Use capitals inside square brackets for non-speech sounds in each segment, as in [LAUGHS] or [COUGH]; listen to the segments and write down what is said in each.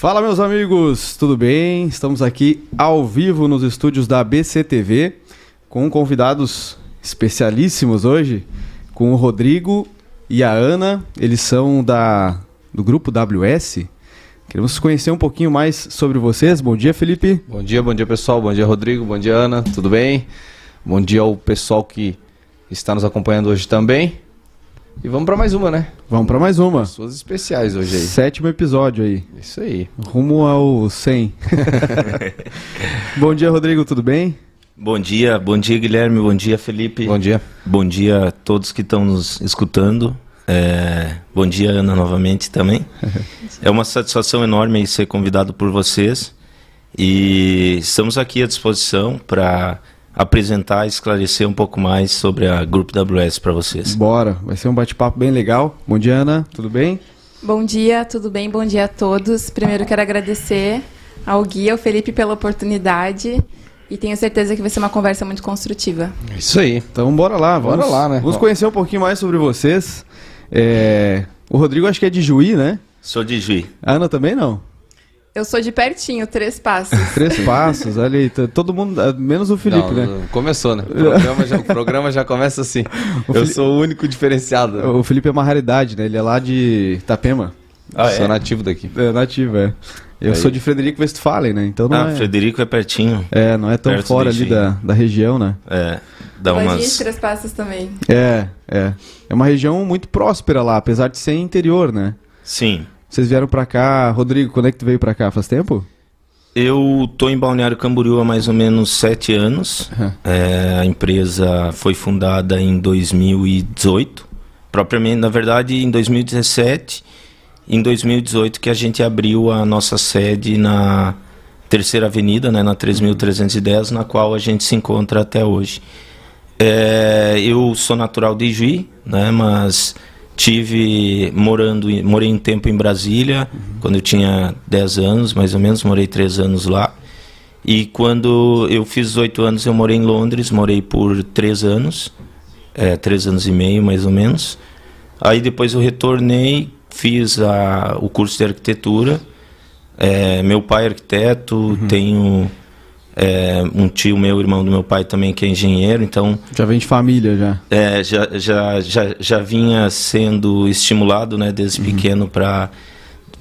Fala, meus amigos, tudo bem? Estamos aqui ao vivo nos estúdios da BCTV com convidados especialíssimos hoje, com o Rodrigo e a Ana. Eles são da do grupo WS. Queremos conhecer um pouquinho mais sobre vocês. Bom dia, Felipe. Bom dia, bom dia pessoal. Bom dia, Rodrigo. Bom dia, Ana. Tudo bem? Bom dia ao pessoal que está nos acompanhando hoje também. E vamos para mais uma, né? Vamos para mais uma. Suas especiais hoje aí. Sétimo episódio aí. Isso aí. Rumo ao 100. [LAUGHS] Bom dia, Rodrigo, tudo bem? Bom dia, bom dia Guilherme, bom dia Felipe. Bom dia. Bom dia a todos que estão nos escutando. É, bom dia Ana novamente também. [LAUGHS] É uma satisfação enorme ser convidado por vocês e estamos aqui à disposição para apresentar e esclarecer um pouco mais sobre a Grupo WS para vocês. Bora, vai ser um bate-papo bem legal. Bom dia, Ana, tudo bem? Bom dia, tudo bem? Bom dia a todos. Primeiro quero agradecer ao Gui, ao Felipe pela oportunidade e tenho certeza que vai ser uma conversa muito construtiva. Isso aí. Então bora lá, vamos, Bora lá, né? Vamos conhecer um pouquinho mais sobre vocês. É, O Rodrigo acho que é de Juí, né? Sou de Juí. A Ana também não. Eu sou de pertinho, três passos. [LAUGHS] Três passos, olha aí, todo mundo, ah, menos o Felipe, Não, né? Começou, né? O programa já, o programa já começa assim. [LAUGHS] O Eu Fili- sou o único diferenciado. né? O Felipe é uma raridade, né? Ele é lá de Itapema. Ah, sou é? nativo daqui. É nativo, é. Eu Aí. sou de Frederico Westphalen, né? Então não Ah, é, Frederico é pertinho. é, não é tão perto fora ali da, da região, né? É, dá Lojinha de umas três passos também. É, é. É uma região muito próspera lá, apesar de ser interior, né? Sim. Vocês vieram pra cá, Rodrigo, quando é que tu veio pra cá? Faz tempo? Eu tô em Balneário Camboriú há mais ou menos sete anos. Uhum. É, a empresa foi fundada em 2018, propriamente, na verdade, em 2017. Em 2018 que a gente abriu a nossa sede na Terceira Avenida, né, na 3.310, na qual a gente se encontra até hoje. É, eu sou natural de Juí, né, mas tive morando, morei um tempo em Brasília, quando eu tinha 10 anos, mais ou menos, morei 3 anos lá. E quando eu fiz 18 anos, eu morei em Londres, morei por 3 anos, é, 3 anos e meio, mais ou menos. Aí depois eu retornei, fiz a, o curso de arquitetura. É, meu pai é arquiteto, tenho é, um tio meu, irmão do meu pai também, que é engenheiro, então Já vem de família, já. é, já, já, já, já vinha sendo estimulado né, desde pequeno para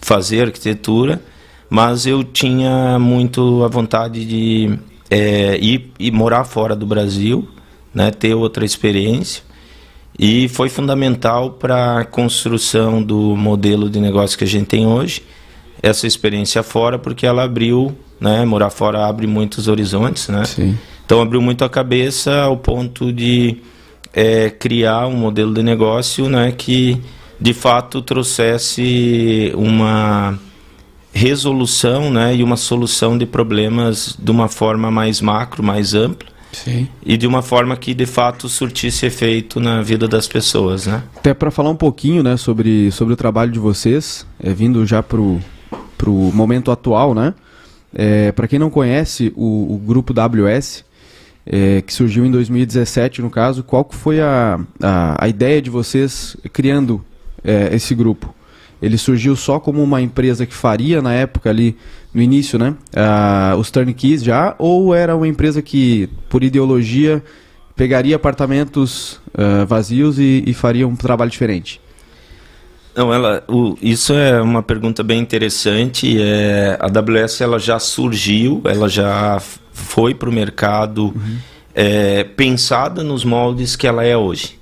fazer arquitetura, mas eu tinha muito a vontade de é, ir, ir morar fora do Brasil, né, ter outra experiência. E foi fundamental para a construção do modelo de negócio que a gente tem hoje, essa experiência fora, porque ela abriu, né, morar fora abre muitos horizontes, né? Sim. Então abriu muito a cabeça ao ponto de é, criar um modelo de negócio né, que de fato trouxesse uma resolução né, e uma solução de problemas de uma forma mais macro, mais ampla Sim. e de uma forma que de fato surtisse efeito na vida das pessoas. Né? Até para falar um pouquinho, né, sobre, sobre o trabalho de vocês, é, vindo já pro, pro momento atual, né? É, para quem não conhece o, o grupo WS, é, que surgiu em 2017, no caso, qual que foi a, a, a ideia de vocês criando é, esse grupo? Ele surgiu só como uma empresa que faria na época ali, no início, né? os turnkeys já, ou era uma empresa que, por ideologia, pegaria apartamentos ah, vazios e, e faria um trabalho diferente? Não, ela, o, isso é uma pergunta bem interessante. É, a AWS ela já surgiu, ela já foi para o mercado é, pensada nos moldes que ela é hoje.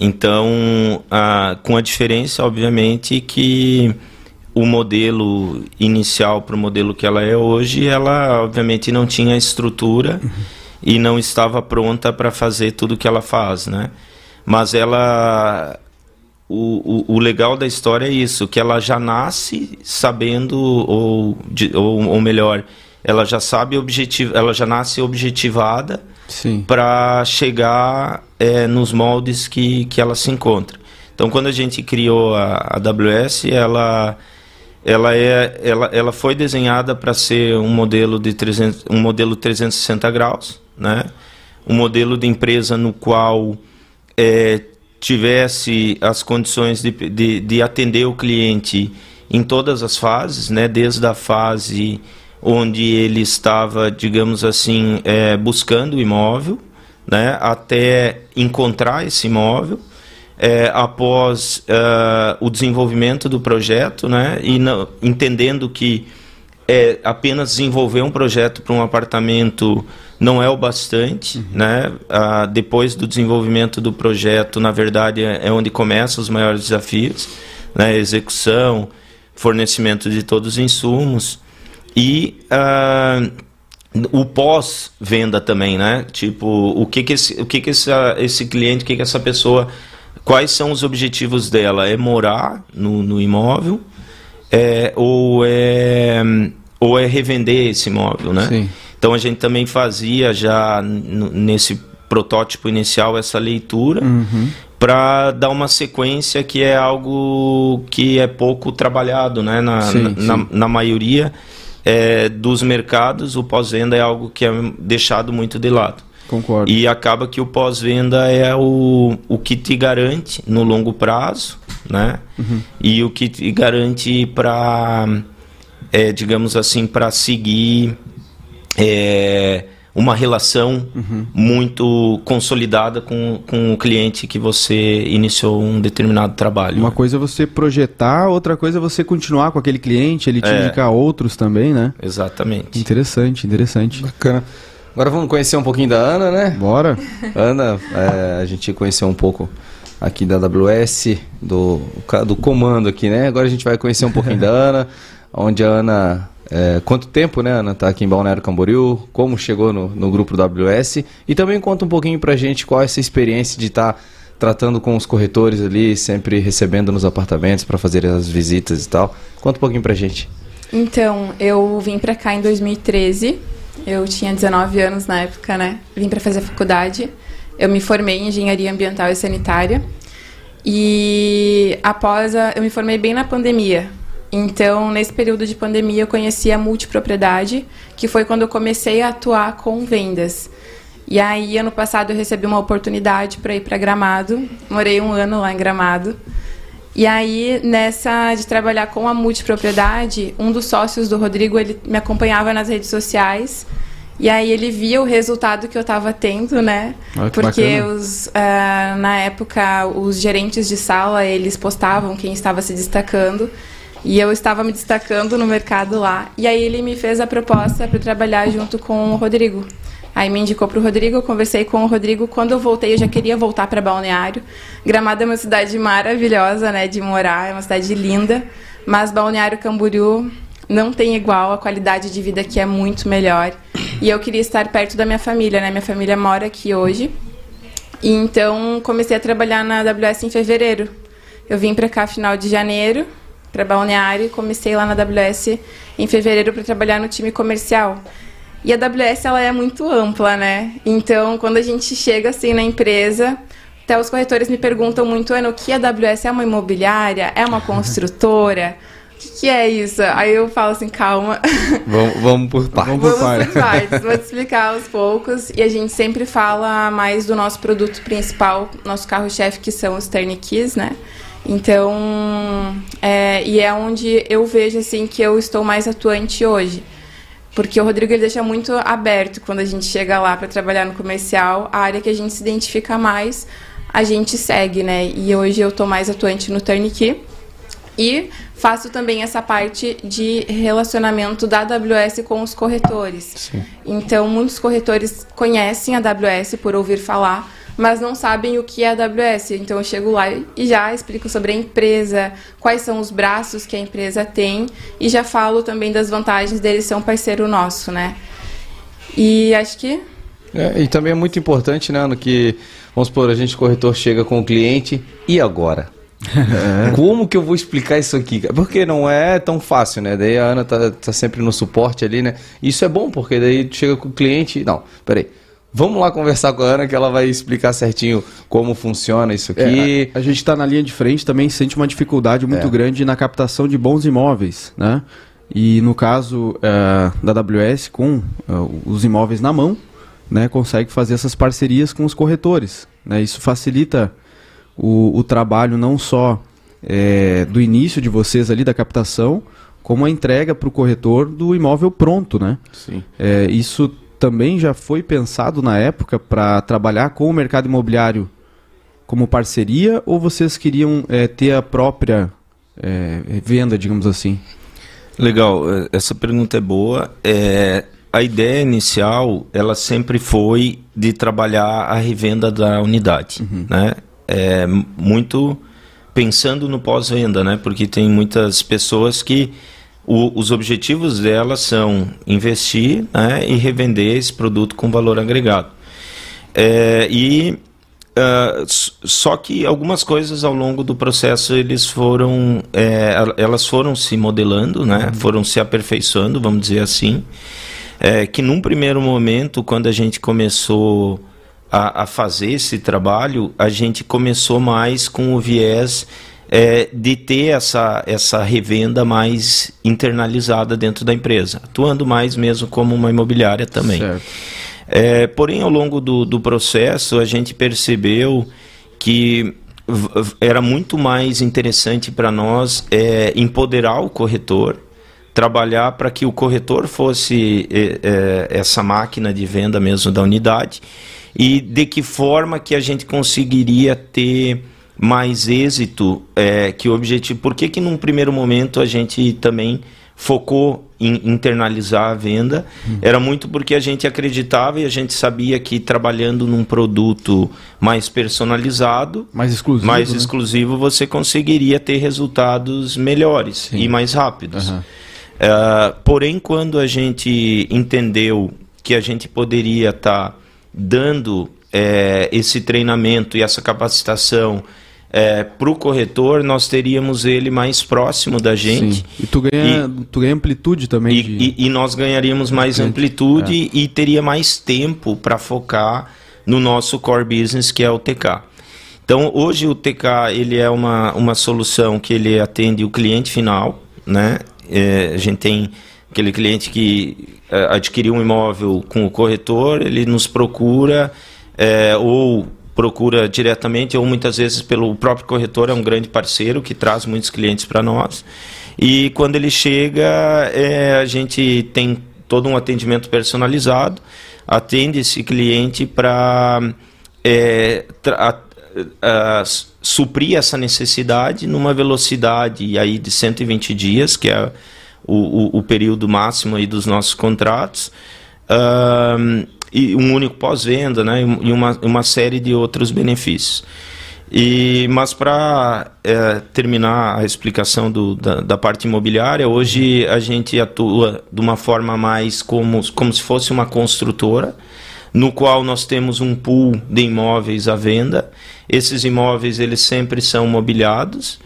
Então, a, com a diferença, obviamente, que o modelo inicial para o modelo que ela é hoje, ela obviamente não tinha estrutura e não estava pronta para fazer tudo que ela faz, né? Mas ela o, o, o legal da história é isso, que ela já nasce sabendo, ou, de- ou, ou melhor, ela já sabe objetivo, ela já nasce objetivada para chegar é, nos moldes que, que ela se encontra. Então, quando a gente criou a, a AWS, ela ela é ela, ela foi desenhada para ser um modelo de 300, um modelo 360 graus, né? Um modelo de empresa no qual é, tivesse as condições de, de, de atender o cliente em todas as fases, né? Desde a fase onde ele estava, digamos assim, é, buscando o imóvel, né? Até encontrar esse imóvel. É, após uh, o desenvolvimento do projeto, né, e entendendo que é, apenas desenvolver um projeto para um apartamento não é o bastante, uhum. né? Ah, depois do desenvolvimento do projeto, na verdade, é, é onde começam os maiores desafios, né? Execução, fornecimento de todos os insumos e ah, o pós-venda também, né? Tipo, o que que esse, o que que essa, esse cliente, o que que essa pessoa, quais são os objetivos dela? É morar no, no imóvel? É, ou é ou é revender esse imóvel, né? Sim. Então a gente também fazia já nesse protótipo inicial essa leitura uhum. para dar uma sequência que é algo que é pouco trabalhado, né? Na, sim, na, sim. na, maioria é, dos mercados, o pós-venda é algo que é deixado muito de lado. Concordo. E acaba que o pós-venda é o, o que te garante no longo prazo, né? Uhum. E o que te garante para é, digamos assim, para seguir é, uma relação uhum. muito consolidada com, com o cliente que você iniciou um determinado trabalho. Uma coisa é você projetar, outra coisa é você continuar com aquele cliente, ele te é. indicar outros também, né? Exatamente. Interessante, interessante. Bacana. Agora vamos conhecer um pouquinho da Ana, né? Bora. Ana, é, a gente conheceu um pouco aqui da AWS, do, do comando aqui, né? Agora a gente vai conhecer um pouquinho da Ana onde a Ana. É, quanto tempo, né, Ana, está aqui em Balneário Camboriú, como chegou no, no grupo WS e também conta um pouquinho pra gente qual é essa experiência de estar tá tratando com os corretores ali, sempre recebendo nos apartamentos para fazer as visitas e tal. Conta um pouquinho pra gente. Então, eu vim para cá em 2013. Eu tinha 19 anos na época, né? Vim para fazer faculdade. Eu me formei em engenharia ambiental e sanitária. E após a, eu me formei bem na pandemia, então, nesse período de pandemia, eu conheci a multipropriedade, que foi quando eu comecei a atuar com vendas. E aí, ano passado, eu recebi uma oportunidade para ir para Gramado. Morei um ano lá em Gramado. E aí, nessa de trabalhar com a multipropriedade, um dos sócios do Rodrigo, ele me acompanhava nas redes sociais. E aí ele via o resultado que eu estava tendo, né? Ah, Porque os, uh, na época os gerentes de sala eles postavam quem estava se destacando. E eu estava me destacando no mercado lá. E aí ele me fez a proposta para trabalhar junto com o Rodrigo. Aí me indicou para o Rodrigo, eu conversei com o Rodrigo. Quando eu voltei, eu já queria voltar para Balneário. Gramado é uma cidade maravilhosa, né, de morar, é uma cidade linda. Mas Balneário Camboriú não tem igual, a qualidade de vida aqui é muito melhor. E eu queria estar perto da minha família, né? Minha família mora aqui hoje. E então comecei a trabalhar na AWS em fevereiro. Eu vim para cá final de janeiro para Balneário e comecei lá na AWS em fevereiro para trabalhar no time comercial. E a AWS ela é muito ampla, né? Então, quando a gente chega assim na empresa, até os corretores me perguntam muito, Ana, o que a AWS é uma imobiliária? É uma [LAUGHS] construtora? O que, que, é isso? Aí eu falo assim, calma. [LAUGHS] Vamos, vamos por partes. Vamos por partes. Vou te explicar aos poucos. E a gente sempre fala mais do nosso produto principal, nosso carro-chefe, que são os Turnkey, né? Então, é, e é onde eu vejo assim que eu estou mais atuante hoje. Porque o Rodrigo ele deixa muito aberto quando a gente chega lá para trabalhar no comercial, a área que a gente se identifica mais, a gente segue, né? E hoje eu estou mais atuante no Turnkey. E faço também essa parte de relacionamento da AWS com os corretores. Sim. Então, muitos corretores conhecem a AWS por ouvir falar, mas não sabem o que é a AWS. Então eu chego lá e já explico sobre a empresa, quais são os braços que a empresa tem e já falo também das vantagens dele ser um parceiro nosso, né? E acho que é, e também é muito importante, né, no que vamos supor, a gente corretor chega com o cliente e agora? É. [LAUGHS] Como que eu vou explicar isso aqui? Porque não é tão fácil, né? Daí a Ana tá, tá sempre no suporte ali, né? Isso é bom, porque daí chega com o cliente. Não, peraí. Vamos lá conversar com a Ana que ela vai explicar certinho como funciona isso aqui. É, a, a, gente está na linha de frente também sente uma dificuldade muito é. grande na captação de bons imóveis, né? E no caso uh, da AWS, com uh, os imóveis na mão, né, consegue fazer essas parcerias com os corretores. Né? Isso facilita o, o trabalho não só é, do início de vocês ali da captação, como a entrega para o corretor do imóvel pronto, né? Sim. É, isso também já foi pensado na época para trabalhar com o mercado imobiliário como parceria ou vocês queriam é, ter a própria é, venda, digamos assim? Legal, é, essa pergunta é boa. É, a ideia inicial, ela sempre foi de trabalhar a revenda da unidade, uhum. né? É, muito pensando no pós-venda, né? Porque tem muitas pessoas que o, os objetivos delas são investir né, e revender esse produto com valor agregado. É, e uh, só que algumas coisas ao longo do processo eles foram é, elas foram se modelando, né? Uhum. Foram se aperfeiçoando, vamos dizer assim. É, que num primeiro momento, quando a gente começou a, a fazer esse trabalho, a gente começou mais com o viés é, de ter essa, essa revenda mais internalizada dentro da empresa, atuando mais mesmo como uma imobiliária também. É, porém, ao longo do, do processo, a gente percebeu que era muito mais interessante para nós é, empoderar o corretor, trabalhar para que o corretor fosse é, é, essa máquina de venda mesmo da unidade e de que forma que a gente conseguiria ter mais êxito é, que o objetivo. Por que, que num primeiro momento a gente também focou em internalizar a venda? Hum. Era muito porque a gente acreditava e a gente sabia que trabalhando num produto mais personalizado, mais exclusivo, mais né? exclusivo você conseguiria ter resultados melhores Sim. e mais rápidos. Uhum. Uh, porém, quando a gente entendeu que a gente poderia estar tá dando é, esse treinamento e essa capacitação é, para o corretor, nós teríamos ele mais próximo da gente. Sim. E tu ganha, e, tu ganha amplitude também. E, de... e, e nós ganharíamos mais amplitude é. e teria mais tempo para focar no nosso core business, que é o TK. Então, hoje o TK ele é uma, uma solução que ele atende o cliente final, né? É, a gente tem aquele cliente que é, adquiriu um imóvel com o corretor, ele nos procura é, ou procura diretamente ou muitas vezes pelo próprio corretor, é um grande parceiro que traz muitos clientes para nós. E quando ele chega, é, a gente tem todo um atendimento personalizado, atende esse cliente para é, suprir essa necessidade numa velocidade aí de 120 dias, que é o, o, o período máximo aí dos nossos contratos. Uh, e um único pós-venda, né, e uma, uma série de outros benefícios. E, mas para é, terminar a explicação do, da, da, parte imobiliária, hoje a gente atua de uma forma mais como, como se fosse uma construtora, no qual nós temos um pool de imóveis à venda. Esses imóveis eles sempre são mobiliados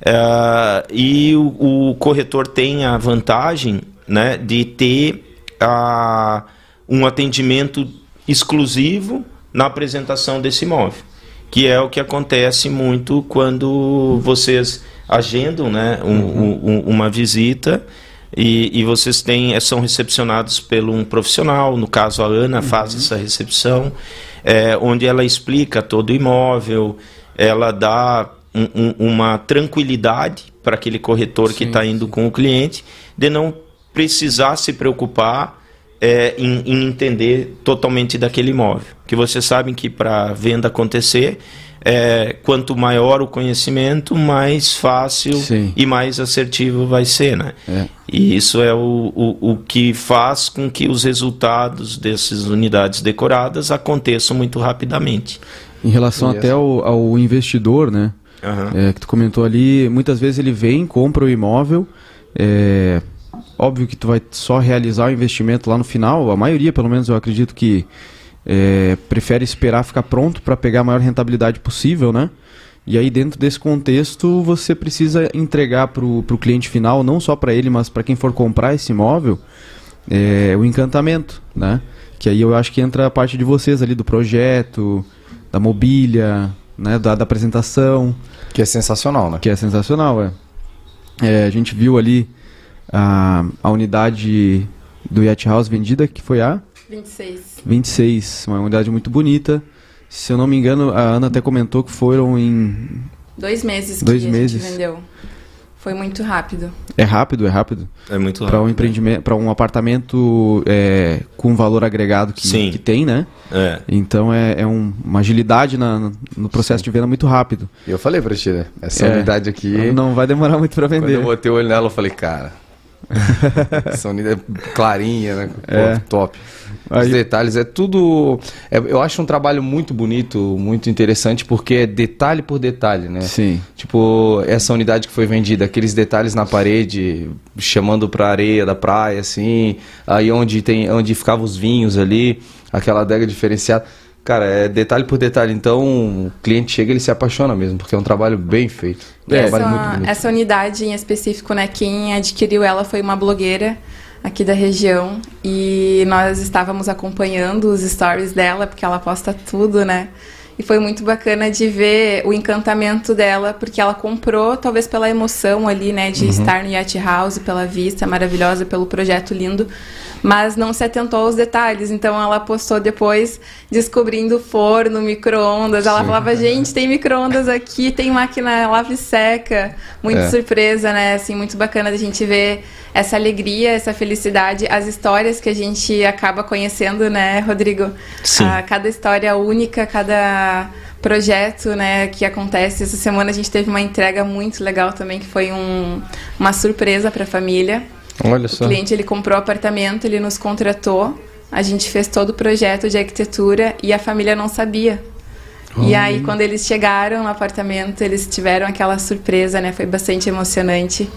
é, e o, o, corretor tem a vantagem né, de ter a um atendimento exclusivo na apresentação desse imóvel, que é o que acontece muito quando vocês agendam né, um, uhum. um, uma visita e, e, vocês têm, são recepcionados por um profissional, no caso a Ana uhum. faz essa recepção, é, onde ela explica todo o imóvel, ela dá um, uma tranquilidade para aquele corretor sim, que está indo com o cliente, de não precisar se preocupar é, em, em, entender totalmente daquele imóvel. Que vocês sabem que para venda acontecer, é, quanto maior o conhecimento, mais fácil Sim. e mais assertivo vai ser, né? É. E isso é o, o, o que faz com que os resultados dessas unidades decoradas aconteçam muito rapidamente. Em relação até ao, ao, investidor, né? Uhum. É, que tu comentou ali, muitas vezes ele vem, compra o imóvel, é, Óbvio que tu vai só realizar o investimento lá no final, a maioria, pelo menos, eu acredito que é, prefere esperar ficar pronto para pegar a maior rentabilidade possível, né? E aí, dentro desse contexto, você precisa entregar para o cliente final, não só para ele, mas para quem for comprar esse imóvel, é, o encantamento, né? Que aí eu acho que entra a parte de vocês ali do projeto, da mobília, né? Da, da apresentação. Que é sensacional, né? Que é sensacional, é. é a gente viu ali a, a unidade do Yacht House vendida, que foi a? 26. 26, uma unidade muito bonita. Se eu não me engano, a Ana até comentou que foram em Dois meses que Dois a meses. gente vendeu. Foi muito rápido. É rápido, é rápido. É muito Para um rápido. empreendimento, para um apartamento é, com valor agregado que, Sim. que tem, né? É. Então é, é um- uma agilidade na- no processo de venda muito rápido. E eu falei pra ti, né? Essa É. unidade aqui. Não vai demorar muito para Quando vender. eu botei o olho nela, eu falei, cara. Essa unidade é clarinha, né? Pô, É. top. Os Aí- detalhes é tudo. é- eu acho um trabalho muito bonito, muito interessante, porque é detalhe por detalhe, né? Sim. Tipo, essa unidade que foi vendida, aqueles detalhes na parede, chamando pra areia da praia, assim, aí onde tem, onde ficavam os vinhos ali, aquela adega diferenciada. Cara, é detalhe por detalhe. Então, o cliente chega e ele se apaixona mesmo, porque é um trabalho bem feito. É essa, trabalho muito bonito. essa unidade em específico, né, quem adquiriu ela foi uma blogueira aqui da região e nós estávamos acompanhando os stories dela, porque ela posta tudo, né? E foi muito bacana de ver o encantamento dela, porque ela comprou, talvez pela emoção ali, né, de estar no Yacht House, pela vista maravilhosa, pelo projeto lindo, mas não se atentou aos detalhes. Então ela postou depois descobrindo forno, micro-ondas. Ela falava, gente, tem micro-ondas aqui, tem máquina lave seca. Muito É. surpresa, né? Assim, muito bacana da gente ver essa alegria, essa felicidade, as histórias que a gente acaba conhecendo, né, Rodrigo? Sim. Ah, cada história única, cada projeto, né, que acontece. Essa semana a gente teve uma entrega muito legal também, que foi um, uma surpresa para a família. Olha O só. cliente ele comprou o apartamento, ele nos contratou, a gente fez todo o projeto de arquitetura e a família não sabia. E aí quando eles chegaram no apartamento, eles tiveram aquela surpresa, né? Foi bastante emocionante.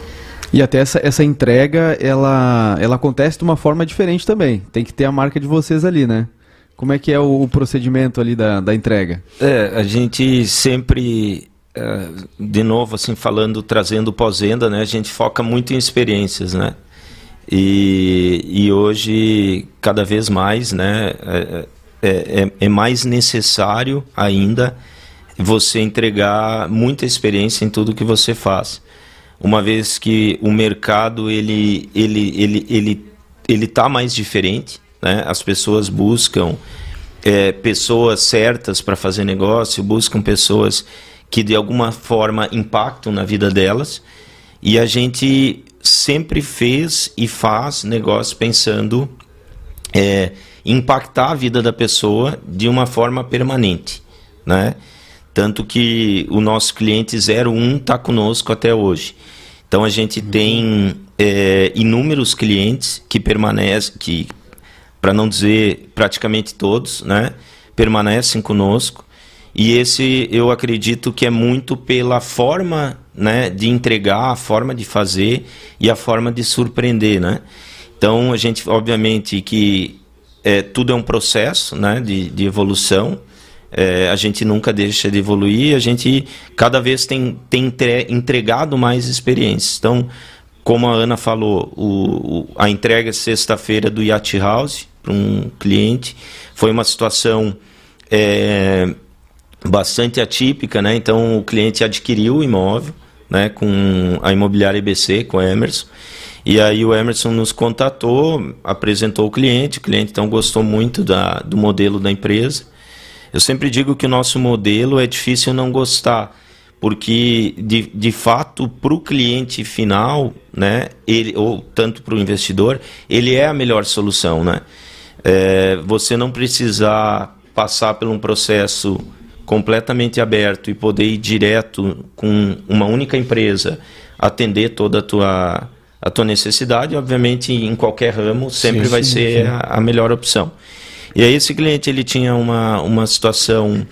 E até essa, essa entrega, ela, ela acontece de uma forma diferente também. Tem que ter a marca de vocês ali, né? Como é que é o, procedimento ali da, da entrega? É, a gente sempre, é, de novo, assim, falando, trazendo pós-venda, né? A gente foca muito em experiências, né? E, e hoje, cada vez mais, né? É, é, é- é mais necessário ainda você entregar muita experiência em tudo que você faz. Uma vez que o mercado, ele, ele, ele, ele, ele tá mais diferente, né? As pessoas buscam é, pessoas certas para fazer negócio, buscam pessoas que de alguma forma impactam na vida delas. E a gente sempre fez e faz negócio pensando é, em impactar a vida da pessoa de uma forma permanente, né? Tanto que o nosso cliente 01 está conosco até hoje. Então a gente tem é, inúmeros clientes que permanecem, que para não dizer praticamente todos, né, permanecem conosco. E esse eu acredito que é muito pela forma, né, de entregar, a forma de fazer e a forma de surpreender, né? Então a gente, obviamente, que é, tudo é um processo, né, de, de evolução. É, a gente nunca deixa de evoluir, a gente cada vez tem, tem entre- entregado mais experiências. Então, como a Ana falou, o, o- a entrega sexta-feira do Yacht House para um cliente foi uma situação é, bastante atípica, né? Então o cliente adquiriu o imóvel, né? Com a imobiliária IBC, com o Emerson. E aí o Emerson nos contatou, apresentou o cliente, o cliente então gostou muito da, do modelo da empresa. Eu sempre digo que o nosso modelo é difícil não gostar, porque de, de fato para o cliente final, né, ele, ou tanto para o investidor, ele é a melhor solução, né? É, você não precisar passar por um processo completamente aberto e poder ir direto com uma única empresa atender toda a tua a tua necessidade, obviamente em qualquer ramo sempre Sim, vai sim, ser a, a melhor opção. E aí esse cliente ele tinha uma, uma situação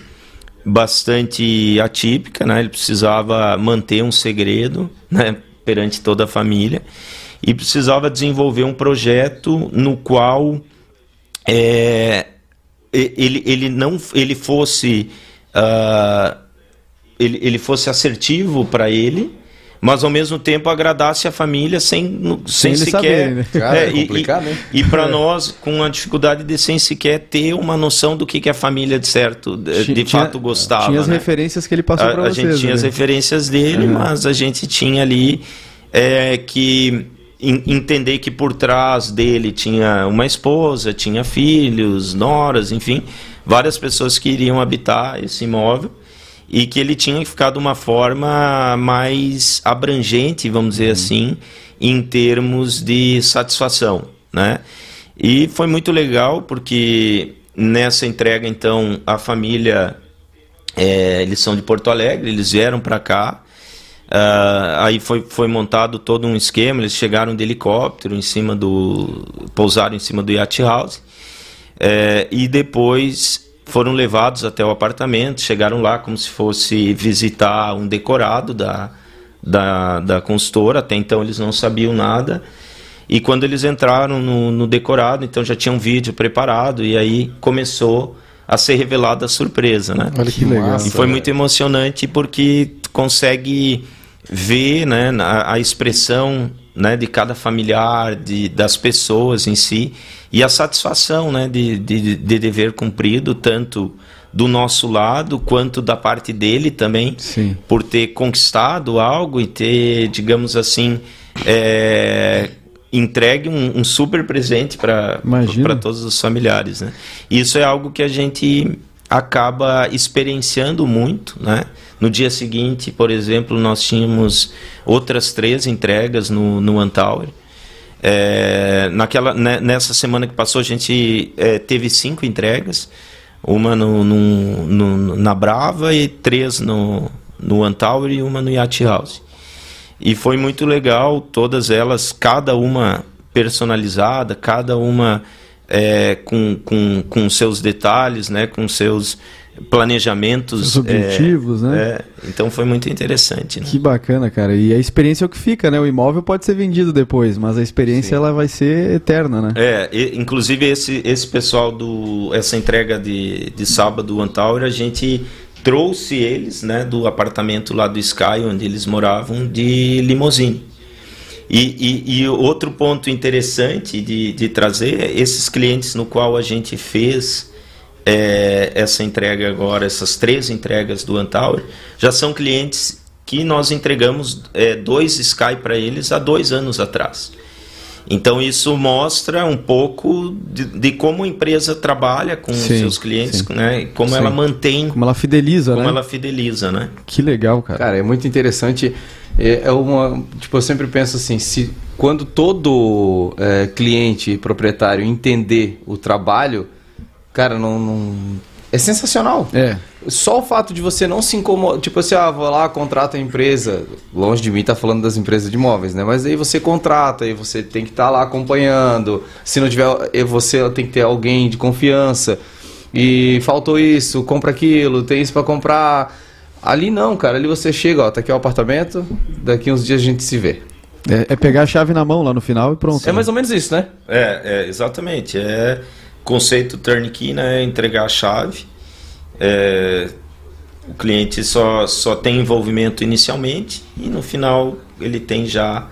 bastante atípica, né? Ele precisava manter um segredo, né? Perante toda a família e precisava desenvolver um projeto no qual é, e- ele, ele não ele fosse ah, ele, ele fosse assertivo para ele mas ao mesmo tempo agradasse a família sem, sem, eles sequer saberem, né? [LAUGHS] Cara, é e- complicado, e, né? e para nós com a dificuldade de sem sequer ter uma noção do que, que a família de certo de, de Tinha- fato gostava Tinha as né? referências que ele passou a, para a vocês. gente tinha né? as referências dele, Uhum. mas a gente tinha ali é, que entender que por trás dele tinha uma esposa, tinha filhos, noras, enfim, várias pessoas que iriam habitar esse imóvel. e que ele tinha que ficar de uma forma mais abrangente, vamos dizer assim, em termos de satisfação, né? E foi muito legal porque nessa entrega então a família é, eles são de Porto Alegre, eles vieram para cá. Uh, aí foi, foi montado todo um esquema. Eles chegaram de helicóptero em cima do. pousaram em cima do Yacht House. É, e depois foram levados até o apartamento, chegaram lá como se fosse visitar um decorado da, da, da consultora, até então eles não sabiam nada. E quando eles entraram no, no decorado, então já tinha um vídeo preparado, e aí começou a ser revelada a surpresa, né? Olha que, que legal. E foi muito emocionante porque consegue ver né, a, a expressão né, de cada familiar, de, das pessoas em si, e a satisfação né, de, de, de dever cumprido, tanto do nosso lado quanto da parte dele também, Sim. por ter conquistado algo e ter, digamos assim, é, entregue um, um, super presente para todos os familiares. Né? Isso é algo que a gente acaba experienciando muito, né? No dia seguinte, por exemplo, nós tínhamos outras três entregas no, no Antower. É, naquela, né, nessa semana que passou, a gente é, teve cinco entregas. Uma no, no, no, na Brava e três no, no Antower e uma no Yacht House. E foi muito legal, todas elas, cada uma personalizada, cada uma é, com, com, com seus detalhes, né, com seus planejamentos. Os objetivos, é, né? É, então foi muito interessante. Né? Que bacana, cara. E a experiência é o que fica, né? O imóvel pode ser vendido depois, mas a experiência ela vai ser eterna, né? É, e, inclusive esse, esse pessoal do. essa entrega de, de sábado, o Antauro, a gente trouxe eles, né, do apartamento lá do Sky, onde eles moravam, de limousine. E, e, e, outro ponto interessante de, de trazer é esses clientes no qual a gente fez é, essa entrega agora, essas três entregas do Antower, já são clientes que nós entregamos é, dois Sky para eles há dois anos atrás. Então isso mostra um pouco de, de como a empresa trabalha com sim, seus clientes, sim. né? Como sim. ela mantém, como ela fideliza, como né? ela fideliza, né? Que legal, cara. Cara, é muito interessante. É, é uma, tipo, eu sempre penso assim, se quando todo é, cliente proprietário entender o trabalho, cara, não, não é sensacional. É. Só o fato de você não se incomodar. Tipo assim, ah, vou lá, contrata a empresa. Longe de mim tá falando das empresas de imóveis, né? Mas aí você contrata e você tem que estar tá lá acompanhando. Se não tiver, você tem que ter alguém de confiança. E faltou isso, compra aquilo, tem isso para comprar. Ali não, cara. Ali você chega, ó, tá aqui o apartamento, daqui uns dias a gente se vê. É, é pegar a chave na mão lá no final e pronto. É mais ou menos isso, né? É, é exatamente. É conceito turnkey, né? Entregar a chave. É, o cliente só, só tem envolvimento inicialmente e no final ele tem já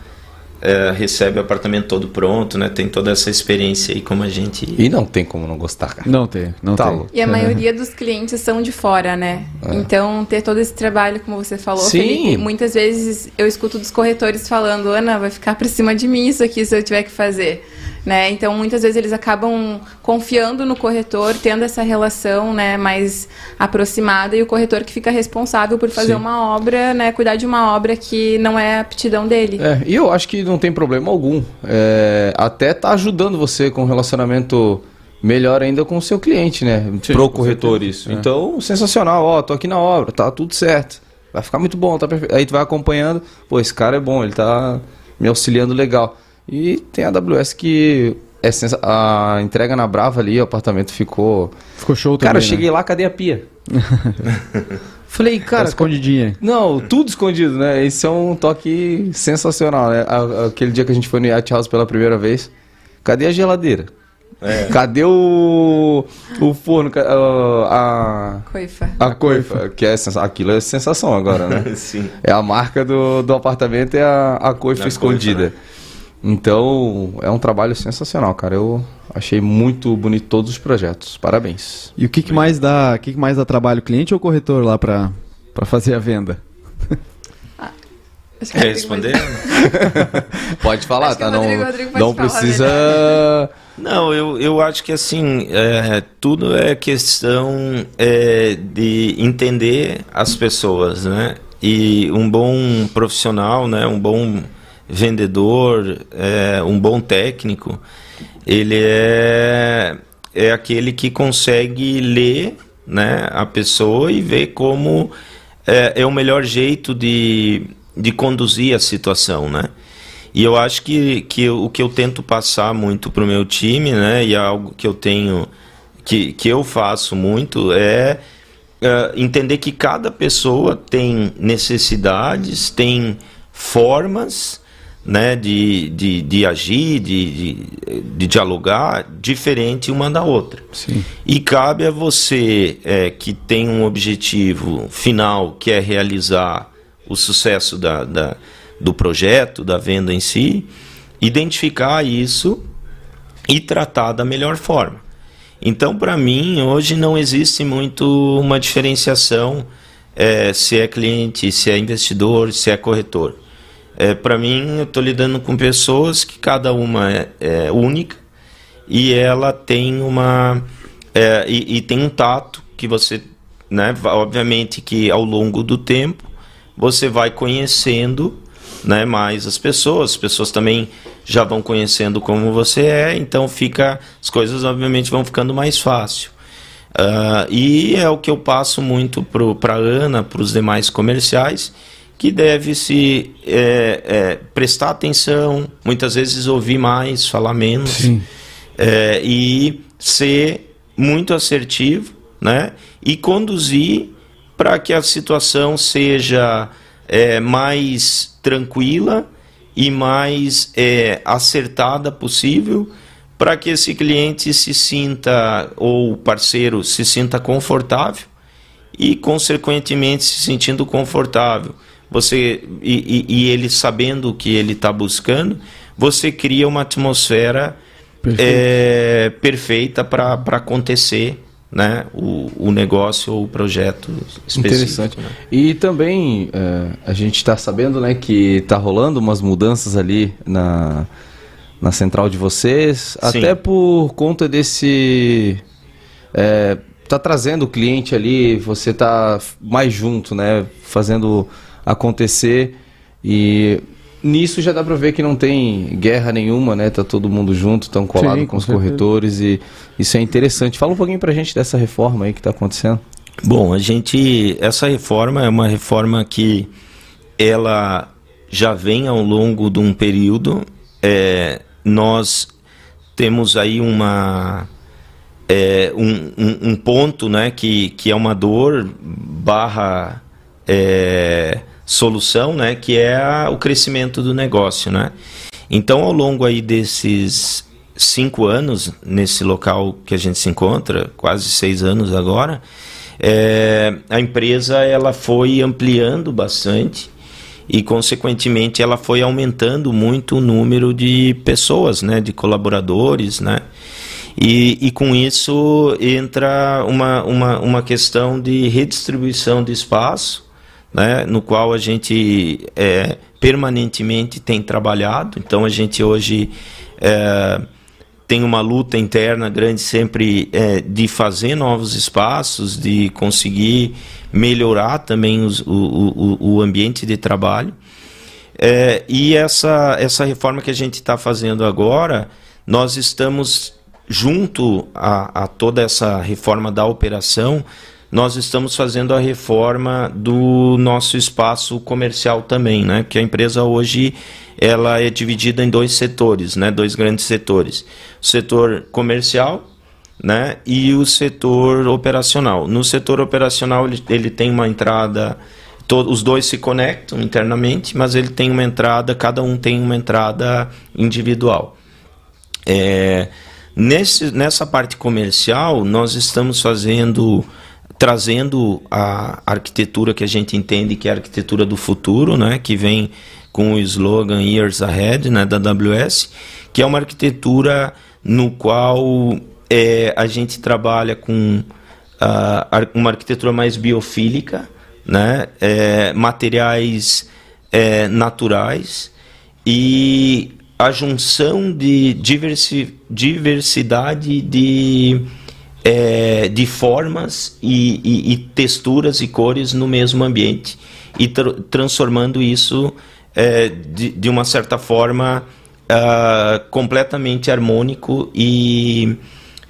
é, recebe o apartamento todo pronto, né? Tem toda essa experiência aí como a gente. E não tem como não gostar, cara. Não tem, não tá tem. E a maioria dos clientes são de fora, né? É. Então ter todo esse trabalho, como você falou, Sim. Felipe, muitas vezes eu escuto dos corretores falando, Ana, vai ficar por cima de mim isso aqui se eu tiver que fazer. Né? Então, muitas vezes eles acabam confiando no corretor, tendo essa relação né, mais aproximada e o corretor que fica responsável por fazer Sim. uma obra, né, cuidar de uma obra que não é a aptidão dele. É, e eu acho que não tem problema algum. É, até tá ajudando você com um relacionamento melhor ainda com o seu cliente, né? Sim, Pro corretor isso. É. Então, sensacional, ó, tô aqui na obra, tá tudo certo. Vai ficar muito bom, tá perfeito. Aí tu vai acompanhando, pô, esse cara é bom, ele tá me auxiliando legal. E tem a AWS que é sens... a entrega na Brava ali, o apartamento ficou. Ficou show também. Cara, eu né? cheguei lá, cadê a pia? [LAUGHS] Falei, cara. Tá escondidinha. Não, tudo escondido, né? Esse é um toque sensacional, né? Aquele dia que a gente foi no Yacht House pela primeira vez. Cadê a geladeira? É. Cadê o, o forno? A, coifa. A coifa, que é aquilo é sensação agora, né? [LAUGHS] Sim. É a marca do, do apartamento é a, a coifa Na escondida. Coifa, né? Então, é um trabalho sensacional, cara. Eu achei muito bonito todos os projetos. Parabéns. E o que, que mais dá, o que, que mais dá trabalho, cliente ou corretor lá para fazer a venda? Que Quer responder? pode- [LAUGHS] Pode falar, Acho tá? Não, Rodrigo- não falar precisa. Não, eu, eu acho que assim, é, tudo é questão é, de entender as pessoas, né? E um bom profissional, né? Um bom vendedor, é, um bom técnico, ele é, é aquele que consegue ler né, a pessoa e ver como é, é o melhor jeito de, de conduzir a situação, né? E eu acho que, que o que eu tento passar muito pro meu time, né, e é algo que eu tenho, que, que eu faço muito, é, é, entender que cada pessoa tem necessidades, tem formas, né, de, de, de agir, de, de, de dialogar diferente uma da outra. Sim. E cabe a você é, que tem um objetivo final, que é realizar o sucesso da, da- do projeto, da venda em si, identificar isso e tratar da melhor forma. Então, para mim, hoje não existe muito uma diferenciação é, se é cliente, se é investidor, se é corretor. É, para mim, eu estou lidando com pessoas que cada uma é, é única e ela tem uma é, e, e tem um tato que você, né, obviamente que ao longo do tempo você vai conhecendo, né, mais as pessoas, as pessoas também já vão conhecendo como você é, então fica as coisas obviamente vão ficando mais fácil. Ah, e é o que eu passo muito para a Ana, para os demais comerciais, que deve se é, é, prestar atenção, muitas vezes ouvir mais, falar menos, é, e ser muito assertivo, né? E conduzir para que a situação seja é, mais tranquila e mais é, acertada possível para que esse cliente se sinta ou parceiro se sinta confortável e consequentemente se sentindo confortável você e, e- e ele sabendo o que ele está buscando você cria uma atmosfera é, perfeita para acontecer né o, o negócio ou o projeto específico Interessante. né? E também é, a gente está sabendo né, que está rolando umas mudanças ali na, na central de vocês, Sim. até por conta desse. É, tá trazendo o cliente ali, você tá mais junto, né? Fazendo acontecer. E nisso já dá para ver que não tem guerra nenhuma, né? Tá todo mundo junto, tão colado Sim, com com os certeza. corretores e isso é interessante. Fala um pouquinho pra gente dessa reforma aí que tá acontecendo. Bom, a gente essa reforma é uma reforma que ela já vem ao longo de um período. É, nós temos aí uma é, um, um, um ponto, né, que, que é uma dor barra é, solução, né, que é a- o crescimento do negócio, né. Então, ao longo aí desses cinco anos nesse local que a gente se encontra, quase seis anos agora, é, a empresa ela foi ampliando bastante e consequentemente ela foi aumentando muito o número de pessoas, né, de colaboradores, né, e, e com isso entra uma, uma, uma questão de redistribuição de espaço, né, no qual a gente é, permanentemente tem trabalhado. Então a gente hoje é, tem uma luta interna grande sempre é, de fazer novos espaços, de conseguir melhorar também os- o, o, o ambiente de trabalho. É, e essa, essa reforma que a gente está fazendo agora, nós estamos junto a, a toda essa reforma da operação, nós estamos fazendo a reforma do nosso espaço comercial também, né? Que a empresa hoje ela é dividida em dois setores, né? Dois grandes setores: o setor comercial, né? E o setor operacional. No setor operacional ele, ele tem uma entrada os dois se conectam internamente, mas ele tem uma entrada, cada um tem uma entrada individual. É, nesse, nessa parte comercial, nós estamos fazendo, trazendo a arquitetura que a gente entende que é a arquitetura do futuro, né, que vem com o slogan Years Ahead, né, da AWS, que é uma arquitetura no qual é, a gente trabalha com ar- uma arquitetura mais biofílica, né, é, materiais é, naturais e a junção de diversi, diversidade de, é, de formas e, e, e, texturas e cores no mesmo ambiente e tra transformando isso é, de, de uma certa forma uh, completamente harmônico e,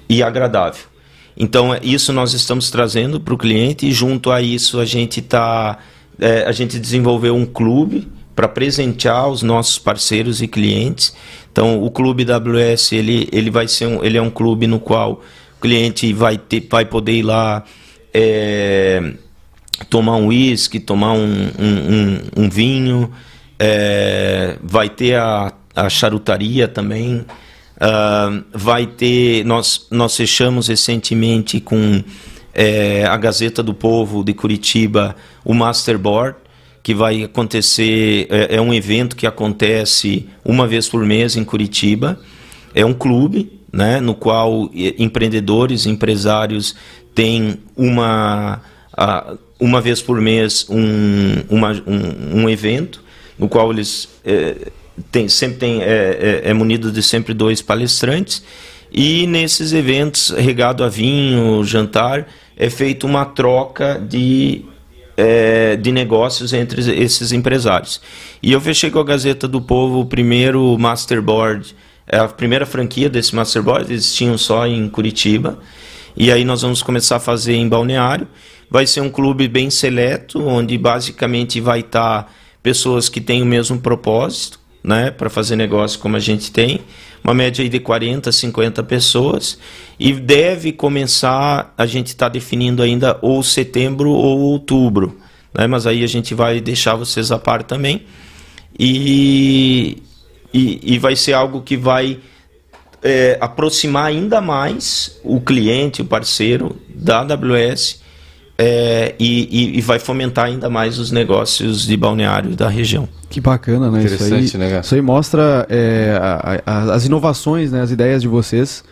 e agradável. Então, isso nós estamos trazendo para o cliente e junto a isso a gente está. É, a gente desenvolveu um clube para presentear os nossos parceiros e clientes. Então, o clube WS ele, ele vai ser um, ele é um clube no qual cliente vai ter, vai poder ir lá é, tomar um uísque, tomar um, um, um, um vinho, é, vai ter a, a charutaria também. Uh, vai ter. Nós, nós fechamos recentemente com é, a Gazeta do Povo de Curitiba o Masterboard, que vai acontecer. É, é, um evento que acontece uma vez por mês em Curitiba. É um clube né, no qual empreendedores, empresários têm uma. uma vez por mês um, uma, um, um evento no qual eles é, tem, sempre tem, é, é, é munido de sempre dois palestrantes. E nesses eventos, regado a vinho, jantar, é feita uma troca de, é, de negócios entre esses empresários. E eu fechei com a Gazeta do Povo o primeiro Masterboard, a primeira franquia desse Masterboard, eles tinham só em Curitiba. E aí nós vamos começar a fazer em Balneário. Vai ser um clube bem seleto, onde basicamente vai estar pessoas que têm o mesmo propósito, né, para fazer negócio como a gente tem, uma média aí de 40, 50 pessoas, e deve começar, a gente está definindo ainda ou setembro ou outubro, né, mas aí a gente vai deixar vocês a par também, e, e, e vai ser algo que vai é, aproximar ainda mais o cliente, o parceiro da AWS é, e, e, vai fomentar ainda mais os negócios de balneário da região. Que bacana, né? Interessante, isso aí, né? Isso aí mostra é, a, a, as inovações, né, as ideias de vocês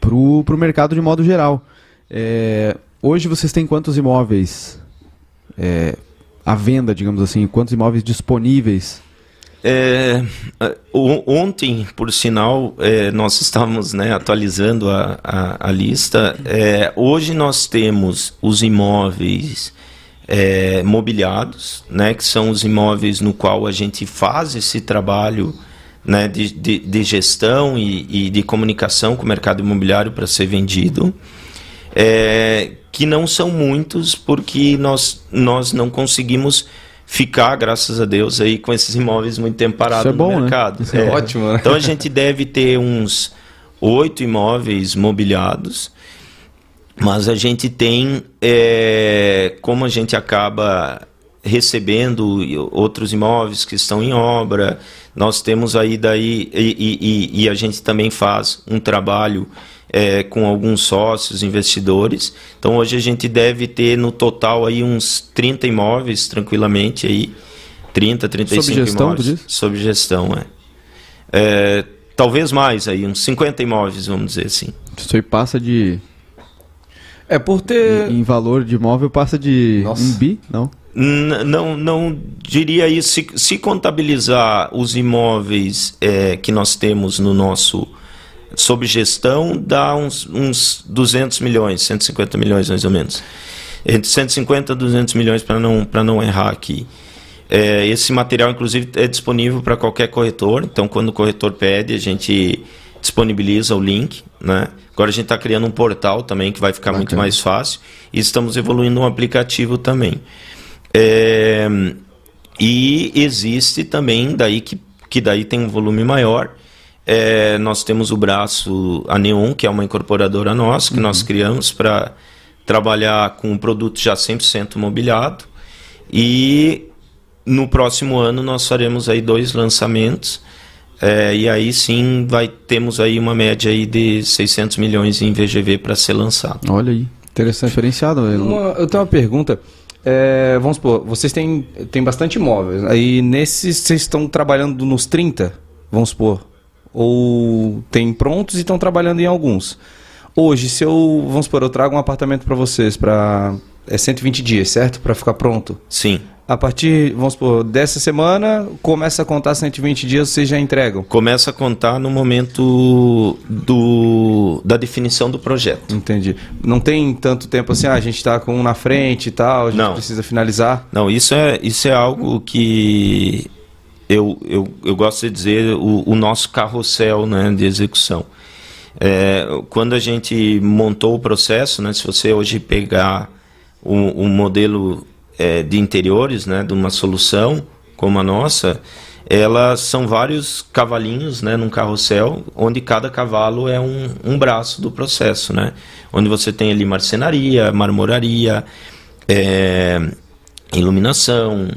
para o mercado de modo geral. É, hoje vocês têm quantos imóveis é, à venda, digamos assim? Quantos imóveis disponíveis é, ontem, por sinal, é, nós [LAUGHS] estávamos né, atualizando a, a, a lista. É, hoje nós temos os imóveis é, mobiliados, né, que são os imóveis no qual a gente faz esse trabalho né, de, de, de gestão e, e, de comunicação com o mercado imobiliário para ser vendido. É, que não são muitos, porque nós, nós não conseguimos ficar, graças a Deus, aí com esses imóveis muito tempo parados é bom, no né? mercado. Né? Isso é, é ótimo. Né? Então a gente deve ter uns oito imóveis mobiliados, mas a gente tem, é, como a gente acaba recebendo outros imóveis que estão em obra, nós temos aí daí e, e, e a gente também faz um trabalho é, com alguns sócios, investidores. Então hoje a gente deve ter no total aí uns 30 imóveis tranquilamente aí. 30, 35 sob gestão, imóveis. Sob gestão, é. é. Talvez mais aí, uns 50 imóveis, vamos dizer assim. Isso aí passa de. É por ter. Em, em valor de imóvel passa de Nossa. um bi, não? N não, não diria isso. Se, se contabilizar os imóveis é, que nós temos no nosso sob gestão dá uns, uns 200 milhões, 150 milhões mais ou menos. Entre 150 e 200 milhões para não, não errar aqui. É, esse material, inclusive, é disponível para qualquer corretor. Então, quando o corretor pede, a gente disponibiliza o link. Né? Agora a gente está criando um portal também que vai ficar Bacana. muito mais fácil. E estamos evoluindo um aplicativo também. É, e existe também daí que, que daí tem um volume maior é, nós temos o braço, a Neon, que é uma incorporadora nossa, que uhum. nós criamos para trabalhar com um produto já 100% mobiliado. E no próximo ano nós faremos aí dois lançamentos. É, e aí sim vai temos aí uma média aí de 600 milhões em VGV para ser lançado. Olha aí, interessante, diferenciado. Uma, eu tenho uma pergunta. É, vamos supor, vocês têm, têm bastante imóveis. Aí nesses vocês estão trabalhando nos 30, vamos supor. Ou tem prontos e estão trabalhando em alguns. Hoje, se eu, vamos supor, eu trago um apartamento para vocês para é 120 dias, certo? Para ficar pronto. Sim. a partir, vamos supor, dessa semana, começa a contar 120 dias, vocês já entregam? Começa a contar no momento do, da definição do projeto. Entendi. Não tem tanto tempo assim, ah, a gente está com um na frente e tal, a gente Não. precisa finalizar? Não, isso é, isso é algo que eu, eu, eu gosto de dizer o, o nosso carrossel né, de execução. É, quando a gente montou o processo, né, se você hoje pegar um, modelo é, de interiores né, de uma solução como a nossa, elas são vários cavalinhos né, num carrossel, onde cada cavalo é um, um braço do processo. Né, onde você tem ali marcenaria, marmoraria, é, iluminação,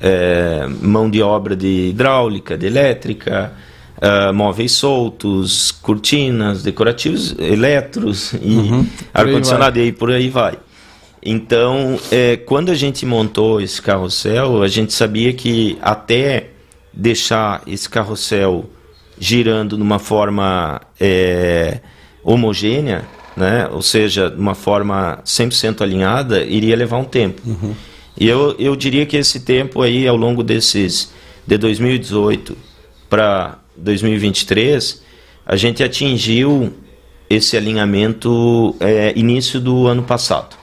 é, mão de obra de hidráulica, de elétrica, ah, móveis soltos, cortinas, decorativos, eletros e ar-condicionado e aí por aí vai. Então, é, quando a gente montou esse carrossel, a gente sabia que até deixar esse carrossel girando numa forma é, homogênea, né? ou seja, de uma forma 100% alinhada, iria levar um tempo. E eu, eu diria que esse tempo aí, ao longo desses, de 2018 para 2023, a gente atingiu esse alinhamento é, início do ano passado.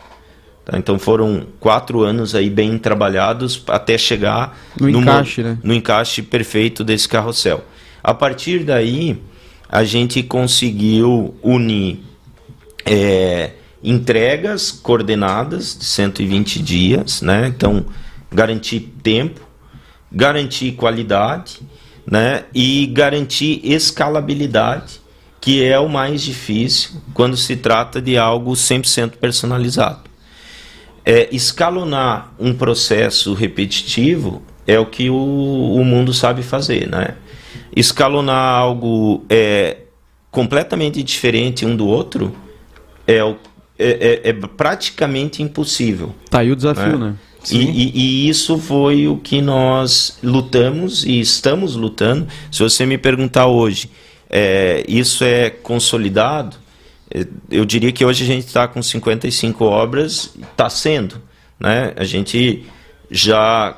Tá? Então foram quatro anos aí bem trabalhados até chegar No encaixe, né? no encaixe perfeito desse carrossel. A partir daí, a gente conseguiu unir é, entregas coordenadas de 120 dias, né? Então, garantir tempo, garantir qualidade, né? E garantir escalabilidade, que é o mais difícil quando se trata de algo 100% personalizado. É, escalonar um processo repetitivo é o que o, o mundo sabe fazer, né? Escalonar algo é, completamente diferente um do outro é, o- é, é- é praticamente impossível. Tá aí o desafio, É. né? E, e- e isso foi o que nós lutamos e estamos lutando. Se você me perguntar hoje, é, isso é consolidado? É, Eu diria que hoje a gente está com 55 obras, está sendo. Né? A gente já,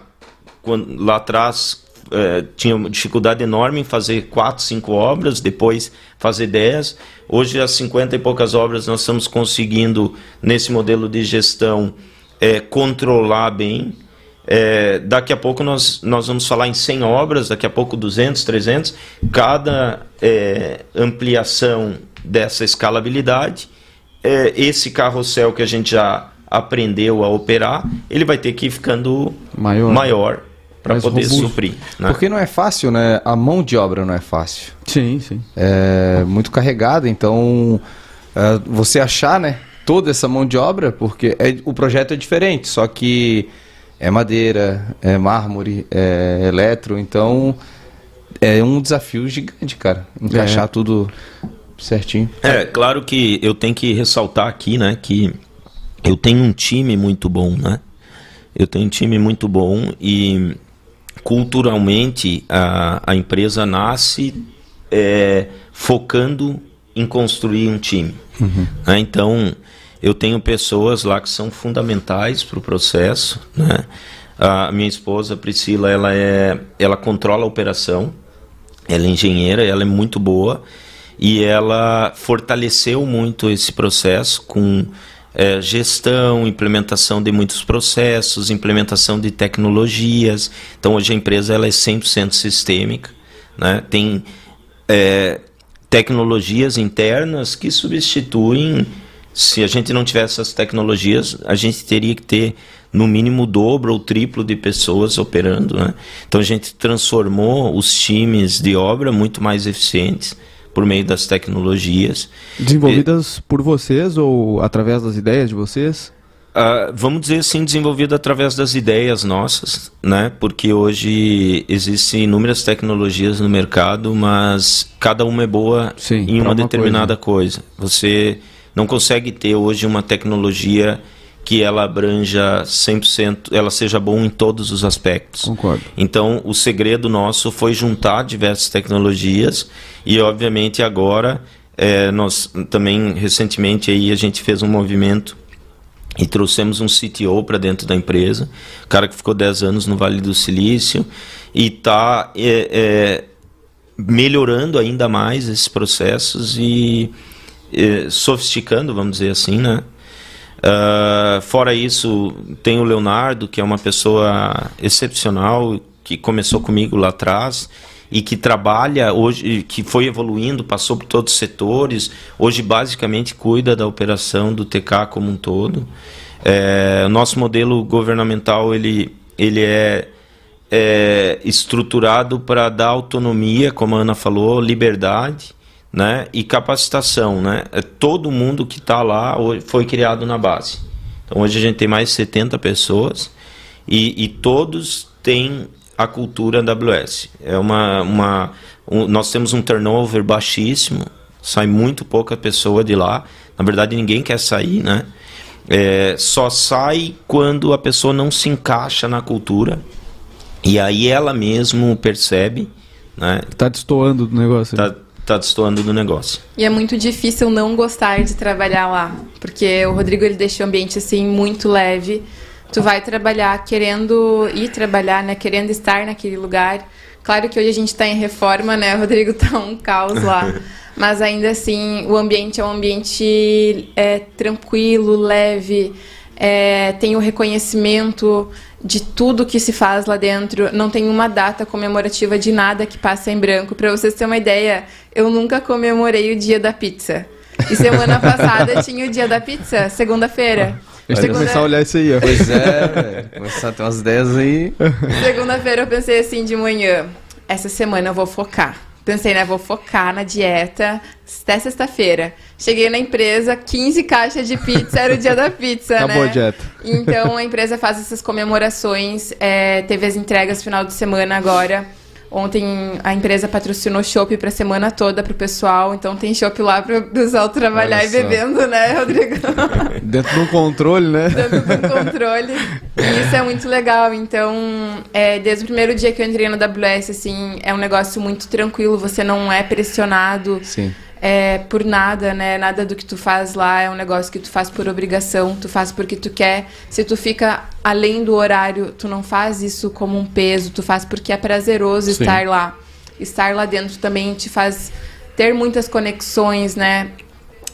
quando- lá atrás, é, tinha uma dificuldade enorme em fazer 4, 5 obras, depois fazer 10. Hoje, as 50 e poucas obras, nós estamos conseguindo, nesse modelo de gestão, é, controlar bem. É, daqui a pouco nós, nós vamos falar em 100 obras, daqui a pouco 200, 300. Cada ampliação dessa escalabilidade, é, esse carrossel que a gente já aprendeu a operar, ele vai ter que ir ficando Maior. maior para poder robusto. suprir. né? Porque não é fácil, né? A mão de obra não é fácil. Sim, sim. É muito carregada, então é, você achar, né? Toda essa mão de obra, porque é- o projeto é diferente, só que é madeira, é mármore, é eletro, então é um desafio gigante, cara. Encaixar É. tudo certinho. É, claro que eu tenho que ressaltar aqui, né, que eu tenho um time muito bom, né? Eu tenho um time muito bom e culturalmente a, a empresa nasce é, focando em construir um time. né? Então, eu tenho pessoas lá que são fundamentais para o processo. Né? A minha esposa, Priscila, ela, é, ela controla a operação, ela é engenheira, ela é muito boa e ela fortaleceu muito esse processo com eh, gestão, implementação de muitos processos, implementação de tecnologias. Então hoje a empresa ela é 100% sistêmica, né? tem eh, tecnologias internas que substituem. Se a gente não tivesse essas tecnologias, a gente teria que ter no mínimo o dobro ou triplo de pessoas operando. Né? Então a gente transformou os times de obra muito mais eficientes por meio das tecnologias. Desenvolvidas por vocês ou através das ideias de vocês? Ah, vamos dizer assim, desenvolvido através das ideias nossas, né? Porque hoje existem inúmeras tecnologias no mercado, mas cada uma é boa Sim, em uma uma determinada coisa. Você não consegue ter hoje uma tecnologia que ela abranja 100%, ela seja bom em todos os aspectos. Concordo. Então, o segredo nosso foi juntar diversas tecnologias e, obviamente, agora eh, nós também recentemente aí a gente fez um movimento e trouxemos um CTO para dentro da empresa, cara que ficou 10 anos no Vale do Silício e está é, é, melhorando ainda mais esses processos e é, sofisticando, vamos dizer assim, né? Uh, fora isso, tem o Leonardo, que é uma pessoa excepcional, que começou comigo lá atrás e que trabalha hoje, que foi evoluindo, passou por todos os setores, hoje basicamente cuida da operação do TK como um todo. É, nosso modelo governamental ele, ele é, é estruturado para dar autonomia, como a Ana falou, liberdade né, e capacitação. Né? É, todo mundo que está lá foi criado na base. Então hoje a gente tem mais de 70 pessoas e, e todos têm a cultura AWS. É uma, uma um, nós temos um turnover baixíssimo, sai muito pouca pessoa de lá. Na verdade, ninguém quer sair, né? É, só sai quando a pessoa não se encaixa na cultura e aí ela mesmo percebe, né? Tá destoando do negócio. Tá, tá destoando do negócio. E é muito difícil não gostar de trabalhar lá, porque o Rodrigo ele deixa o ambiente assim muito leve tu vai trabalhar querendo ir trabalhar, né? Querendo estar naquele lugar. Claro que hoje a gente está em reforma, né? O Rodrigo tá um caos lá. [LAUGHS] Mas ainda assim, o ambiente é um ambiente é, tranquilo, leve, é, tem o reconhecimento de tudo que se faz lá dentro. Não tem uma data comemorativa de nada que passa em branco. Para vocês terem uma ideia, eu nunca comemorei o dia da pizza. E semana passada [LAUGHS] tinha o dia da pizza, segunda-feira. A gente tem que começar a olhar isso aí, ó. Pois é, começar a ter umas ideias aí. Segunda-feira eu pensei assim de manhã, essa semana eu vou focar. Pensei, né, vou focar na dieta até sexta-feira. Cheguei na empresa, 15 caixas de pizza, era o dia da pizza, Acabou né? a dieta. Então a empresa faz essas comemorações, é, teve as entregas final de semana agora. Ontem a empresa patrocinou chopp para a semana toda para o pessoal, então tem chopp lá para o pessoal trabalhar Olha e bebendo, só. né, [LAUGHS] Rodrigo? Dentro do controle, né? Dentro do controle. E isso é muito legal. Então, é, desde o primeiro dia que eu entrei no AWS, assim, é um negócio muito tranquilo, você não é pressionado. Sim é, por nada, né? Nada do que tu faz lá é um negócio que tu faz por obrigação, tu faz porque tu quer. Se tu fica além do horário, tu não faz isso como um peso, tu faz porque é prazeroso Sim. estar lá. Estar lá dentro também te faz ter muitas conexões, né?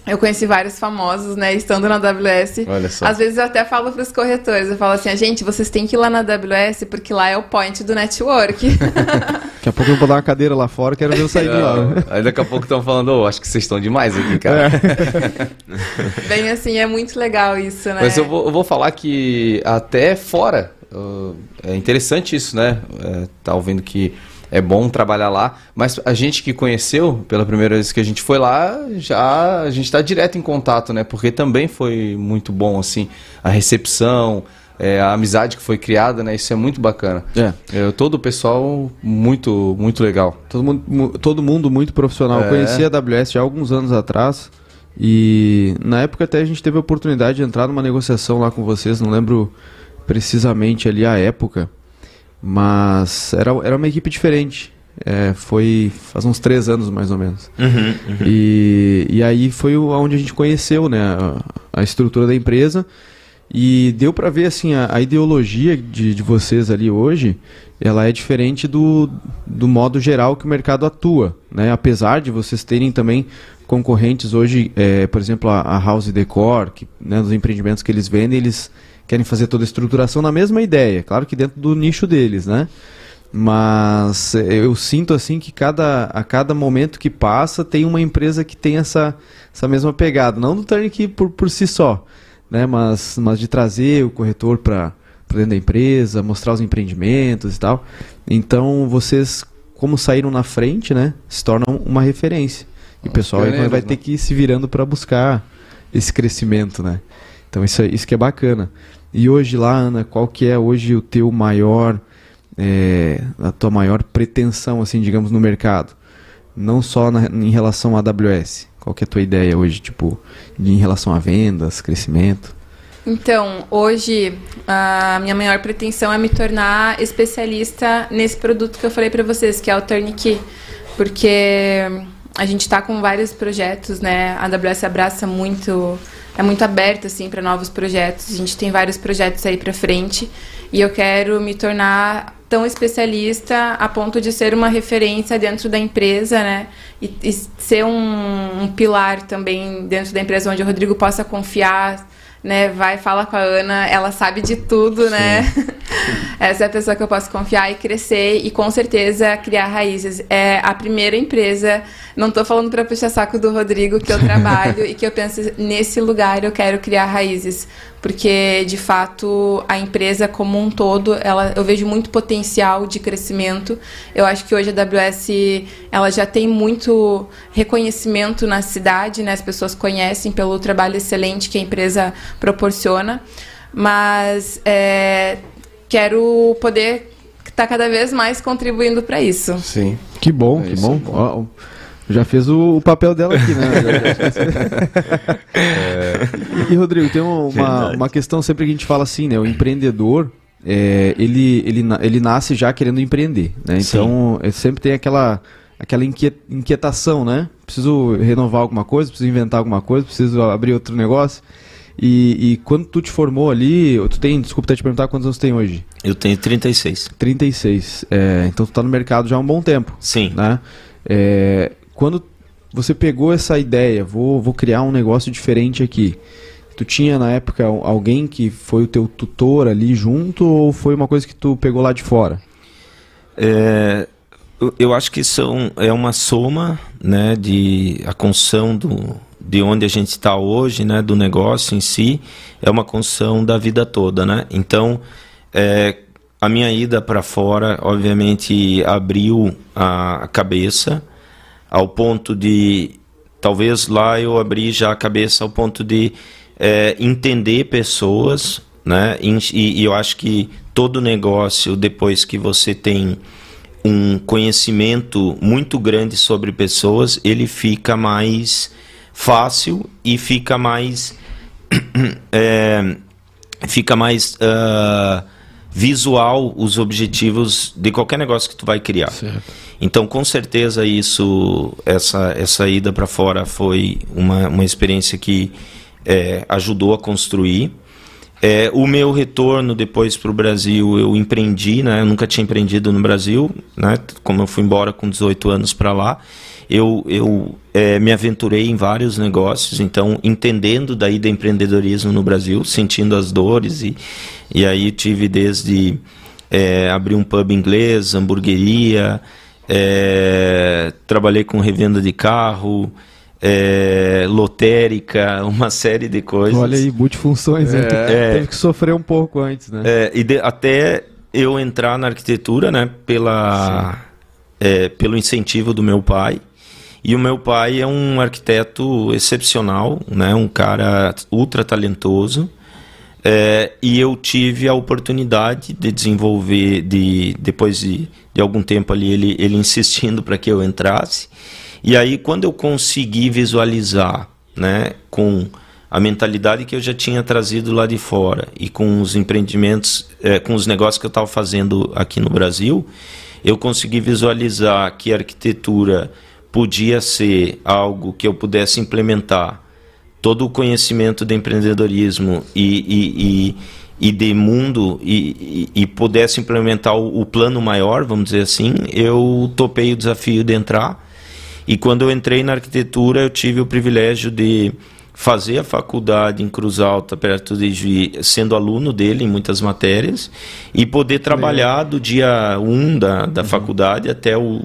Eu conheci vários famosos, né, estando na AWS. Olha só. Às vezes eu até falo para os corretores, eu falo assim, gente, vocês têm que ir lá na AWS porque lá é o point do network. [LAUGHS] daqui a pouco eu vou dar uma cadeira lá fora, quero ver eu sair de lá. Aí daqui a pouco estão falando, oh, acho que vocês estão demais aqui, cara. É. [LAUGHS] Bem assim, é muito legal isso, né? Mas eu vou, eu vou falar que até fora, uh, é interessante isso, né? É, tá ouvindo que é bom trabalhar lá. Mas a gente que conheceu, pela primeira vez que a gente foi lá, já a gente está direto em contato, né? Porque também foi muito bom, assim, a recepção, é, a amizade que foi criada, né? Isso é muito bacana. É. é todo o pessoal muito, muito legal. Todo mundo, todo mundo muito profissional. É. Conheci a AWS já há alguns anos atrás. E na época até a gente teve a oportunidade de entrar numa negociação lá com vocês, não lembro precisamente ali a época. Mas era, era uma equipe diferente. É, foi faz uns três anos mais ou menos. Uhum, uhum. E, e aí foi onde a gente conheceu né, a, a estrutura da empresa. E deu para ver assim a, a ideologia de, de vocês ali hoje, ela é diferente do, do modo geral que o mercado atua, né? Apesar de vocês terem também concorrentes hoje, é, por exemplo a, a House Decor, que né, nos empreendimentos que eles vendem, eles querem fazer toda a estruturação na mesma ideia, claro que dentro do nicho deles, né? Mas eh, eu sinto assim que cada, a cada momento que passa tem uma empresa que tem essa, essa mesma pegada, não do turnkey por, por si só, né? Mas, mas de trazer o corretor para dentro da empresa, mostrar os empreendimentos e tal. Então vocês, como saíram na frente, né? Se tornam uma referência. E o pessoal vai, vai ter né? que ir se virando para buscar esse crescimento, né? Então isso, isso que é bacana. E hoje lá, Ana, qual que é hoje o teu maior, é, a tua maior pretensão, assim, digamos, no mercado? Não só na, em relação à AWS. Qual que é a tua ideia hoje, tipo, em relação a vendas, crescimento? Então, hoje a minha maior pretensão é me tornar especialista nesse produto que eu falei para vocês, que é o Turnkey, porque a gente está com vários projetos, né? A AWS abraça muito é muito aberta assim para novos projetos. A gente tem vários projetos aí para frente e eu quero me tornar tão especialista a ponto de ser uma referência dentro da empresa, né? E, e ser um, um, pilar também dentro da empresa onde o Rodrigo possa confiar, né? Vai, fala com a Ana, ela sabe de tudo, né? Sim. né? [LAUGHS] Essa é a pessoa que eu posso confiar e crescer e com certeza criar raízes. É a primeira empresa, não estou falando para puxar saco do Rodrigo que eu [LAUGHS] trabalho e que eu penso nesse lugar eu quero criar raízes, porque de fato a empresa como um todo, ela eu vejo muito potencial de crescimento. Eu acho que hoje a AWS ela já tem muito reconhecimento na cidade, né? As pessoas conhecem pelo trabalho excelente que a empresa proporciona mas é, quero poder estar tá cada vez mais contribuindo para isso. Sim. Que bom, é que bom. Ó, já fez o, o, papel dela aqui, né? [LAUGHS] é. E, Rodrigo, tem uma, uma questão sempre que a gente fala assim, né? O empreendedor, é, ele, ele, ele nasce já querendo empreender, né? Então, é, sempre tem aquela, aquela inquietação, né? Preciso renovar alguma coisa, preciso inventar alguma coisa, preciso abrir outro negócio. E, e, quando tu te formou ali, tu tem, desculpa até te perguntar quantos anos tem hoje? Eu tenho 36. 36. É, então tu tá no mercado já há um bom tempo. Sim. Né? É, quando você pegou essa ideia, vou, vou criar um negócio diferente aqui. Tu tinha na época alguém que foi o teu tutor ali junto ou foi uma coisa que tu pegou lá de fora? É, eu acho que são, é uma soma né, de a construção do, de onde a gente está hoje, né, do negócio em si, é uma construção da vida toda, né? Então, é, a minha ida para fora, obviamente, abriu a cabeça ao ponto de, talvez lá eu abri já a cabeça ao ponto de é, entender pessoas, né? E, e eu acho que todo negócio, depois que você tem um conhecimento muito grande sobre pessoas, ele fica mais fácil e fica mais [CLEARS THROAT] é, fica mais uh, visual os objetivos de qualquer negócio que tu vai criar. Certo. Então, com certeza isso, essa essa ida para fora foi uma, uma experiência que é, ajudou a construir. É, o meu retorno depois para o Brasil, eu empreendi, né? Eu nunca tinha empreendido no Brasil, né? Como eu fui embora com 18 anos para lá eu, eu é, me aventurei em vários negócios, então entendendo daí do empreendedorismo no Brasil, sentindo as dores e, e aí tive desde é, abrir um pub inglês, hamburgueria, é, trabalhei com revenda de carro, é, lotérica, [LAUGHS] uma série de coisas. Olha aí, multifunções, é, é, [LAUGHS] teve que sofrer um pouco antes, né? É, e de, até eu entrar na arquitetura, né, pela, é, pelo incentivo do meu pai, e o meu pai é um arquiteto excepcional, né? um cara ultra talentoso. É, e eu tive a oportunidade de desenvolver, de, depois de, de algum tempo ali, ele, ele insistindo para que eu entrasse. E aí, quando eu consegui visualizar né, com a mentalidade que eu já tinha trazido lá de fora e com os empreendimentos, é, com os negócios que eu estava fazendo aqui no Brasil, eu consegui visualizar que a arquitetura podia ser algo que eu pudesse implementar todo o conhecimento de empreendedorismo e, e, e, e de mundo e, e, pudesse implementar o, o, plano maior, vamos dizer assim, eu topei o desafio de entrar. E quando eu entrei na arquitetura, eu tive o privilégio de fazer a faculdade em Cruz Alta, perto de Juiz, sendo aluno dele em muitas matérias, e poder trabalhar do dia 1 um da, da uhum. faculdade até o,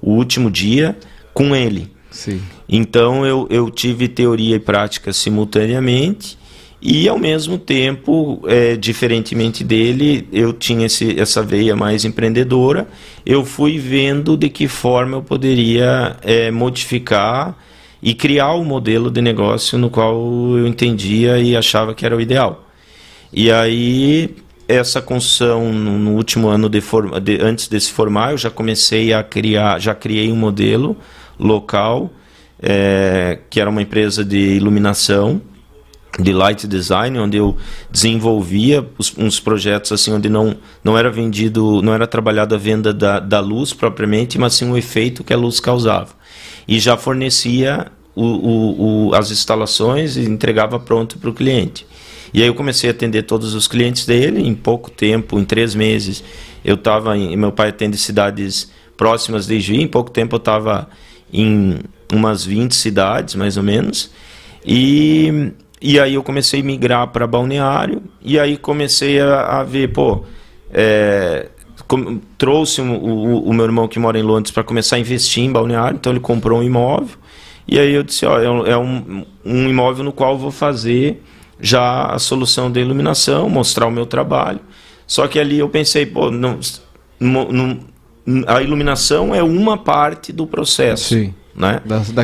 o último dia com ele. Sim. Então eu, eu tive teoria e prática simultaneamente e ao mesmo tempo, é, diferentemente dele, eu tinha esse, essa veia mais empreendedora. Eu fui vendo de que forma eu poderia é, modificar e criar o um modelo de negócio no qual eu entendia e achava que era o ideal. E aí essa construção no, último ano de, forma, de, antes de se formar, eu já comecei a criar, já criei um modelo local, é, que era uma empresa de iluminação, de light design, onde eu desenvolvia os, uns projetos assim onde não, não era vendido, não era trabalhada a venda da, da luz propriamente, mas sim o efeito que a luz causava. E já fornecia o, o, o, as instalações e entregava pronto para o cliente. E aí eu comecei a atender todos os clientes dele em pouco tempo, em três meses. Eu estava. Meu pai atende cidades próximas de Juí, em pouco tempo eu estava em umas 20 cidades, mais ou menos. E, e aí eu comecei a migrar para balneário, e aí comecei a, a ver, pô. É, com, trouxe o, o, o, meu irmão que mora em Londres para começar a investir em balneário, então ele comprou um imóvel. E aí eu disse, ó, é, é um, um imóvel no qual vou fazer já a solução de iluminação, mostrar o meu trabalho. Só que ali eu pensei, pô, não, não, a iluminação é uma parte do processo. Sim. Né?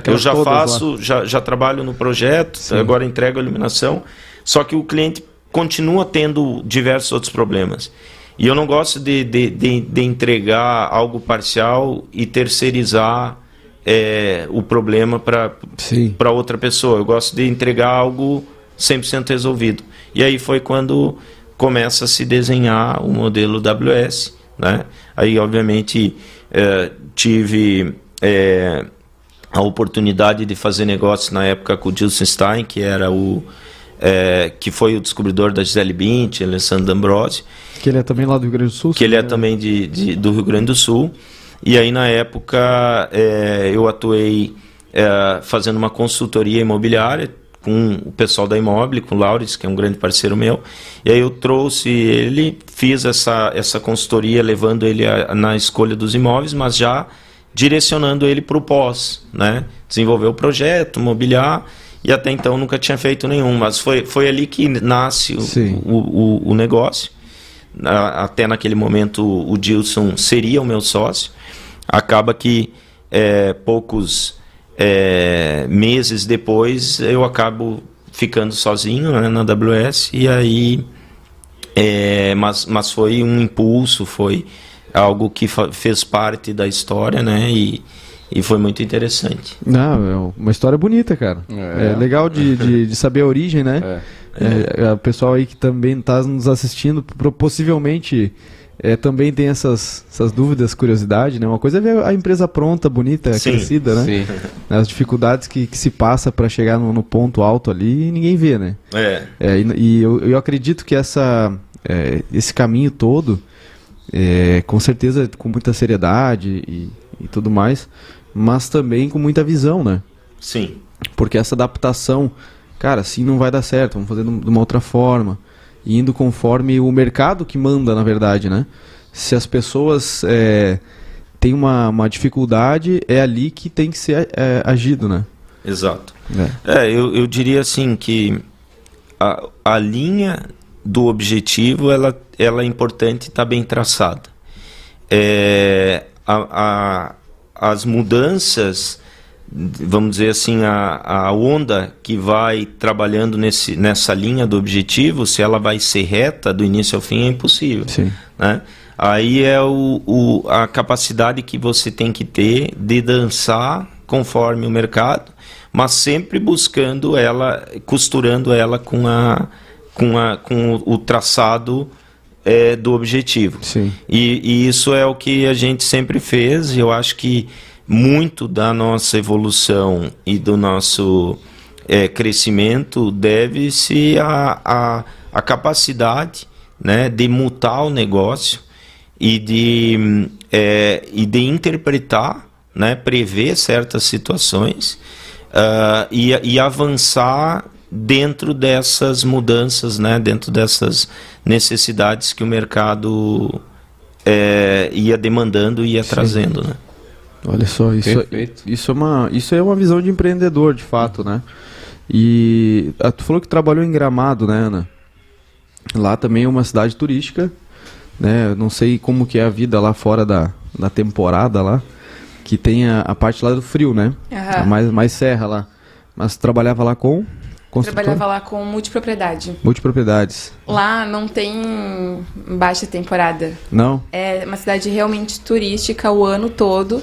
eu já faço, já, já trabalho no projeto, Sim. agora entrego a iluminação, só que o cliente continua tendo diversos outros problemas. E eu não gosto de, de, de, de entregar algo parcial e terceirizar é, o problema para outra pessoa. Eu gosto de entregar algo 100% resolvido. E aí foi quando começa a se desenhar o modelo WS. Né? Aí, obviamente, é, tive é, a oportunidade de fazer negócio na época com o Gilson Stein, que era o é, que foi o descobridor da Gisele Bint, Alessandro D'Ambrosio. Que ele é também lá do Rio Grande do Sul? Que ele é também de, de, do Rio Grande do Sul. E aí, na época, é, eu atuei é, fazendo uma consultoria imobiliária, com o pessoal da Imóvel, com o Laures, que é um grande parceiro meu. E aí eu trouxe ele, fiz essa, essa consultoria, levando ele a, na escolha dos imóveis, mas já direcionando ele para o pós, né? Desenvolver o projeto, mobiliar, e até então nunca tinha feito nenhum, mas foi, foi ali que nasce o, o, o, o, negócio. Até naquele momento o Dilson seria o meu sócio. Acaba que é, poucos é, meses depois eu acabo ficando sozinho né, na AWS e aí é, mas, mas foi um impulso foi algo que fez parte da história né e, e foi muito interessante. Não é uma história bonita cara. É, é legal de, de, de, saber a origem né? É. É, é o pessoal aí que também está nos assistindo possivelmente é, também tem essas, essas dúvidas, curiosidade, né? Uma coisa é ver a empresa pronta, bonita, sim, crescida, né? Sim. [LAUGHS] As dificuldades que, que se passa para chegar no, no, ponto alto ali ninguém vê, né? É. é e, e eu, eu acredito que essa, é, esse caminho todo, é, com certeza com muita seriedade e, e tudo mais, mas também com muita visão, né? Sim. Porque essa adaptação, cara, assim não vai dar certo, vamos fazer de uma outra forma indo conforme o mercado que manda, na verdade, né? Se as pessoas é, têm uma, uma dificuldade, é ali que tem que ser é, agido, né? Exato. É, é eu, eu diria assim que a, a linha do objetivo ela, ela é importante estar tá bem traçada. É, a, a, as mudanças vamos dizer assim, a, a onda que vai trabalhando nesse, nessa linha do objetivo, se ela vai ser reta do início ao fim, é impossível. Sim. Né? Aí é o, o, a capacidade que você tem que ter de dançar conforme o mercado, mas sempre buscando ela, costurando ela com, a, com, a, com o traçado é, do objetivo. Sim. E, e isso é o que a gente sempre fez, e eu acho que muito da nossa evolução e do nosso é, crescimento deve-se à a, a, a, capacidade né, de mutar o negócio e de, é, e de interpretar, né, prever certas situações uh, e, e avançar dentro dessas mudanças, né, dentro dessas necessidades que o mercado é, ia demandando e ia Sim. trazendo. Né? Olha só, isso, isso, é uma, isso é uma visão de empreendedor, de fato, né? E ah, tu falou que trabalhou em Gramado, né, Ana? Lá também é uma cidade turística, né? Não sei como que é a vida lá fora da, da temporada lá, que tem a, a parte lá do frio, né? Uhum. mais, mais serra lá. Mas trabalhava lá com Trabalhava lá com multipropriedade. Multipropriedades. Lá não tem baixa temporada. Não? É uma cidade realmente turística o ano todo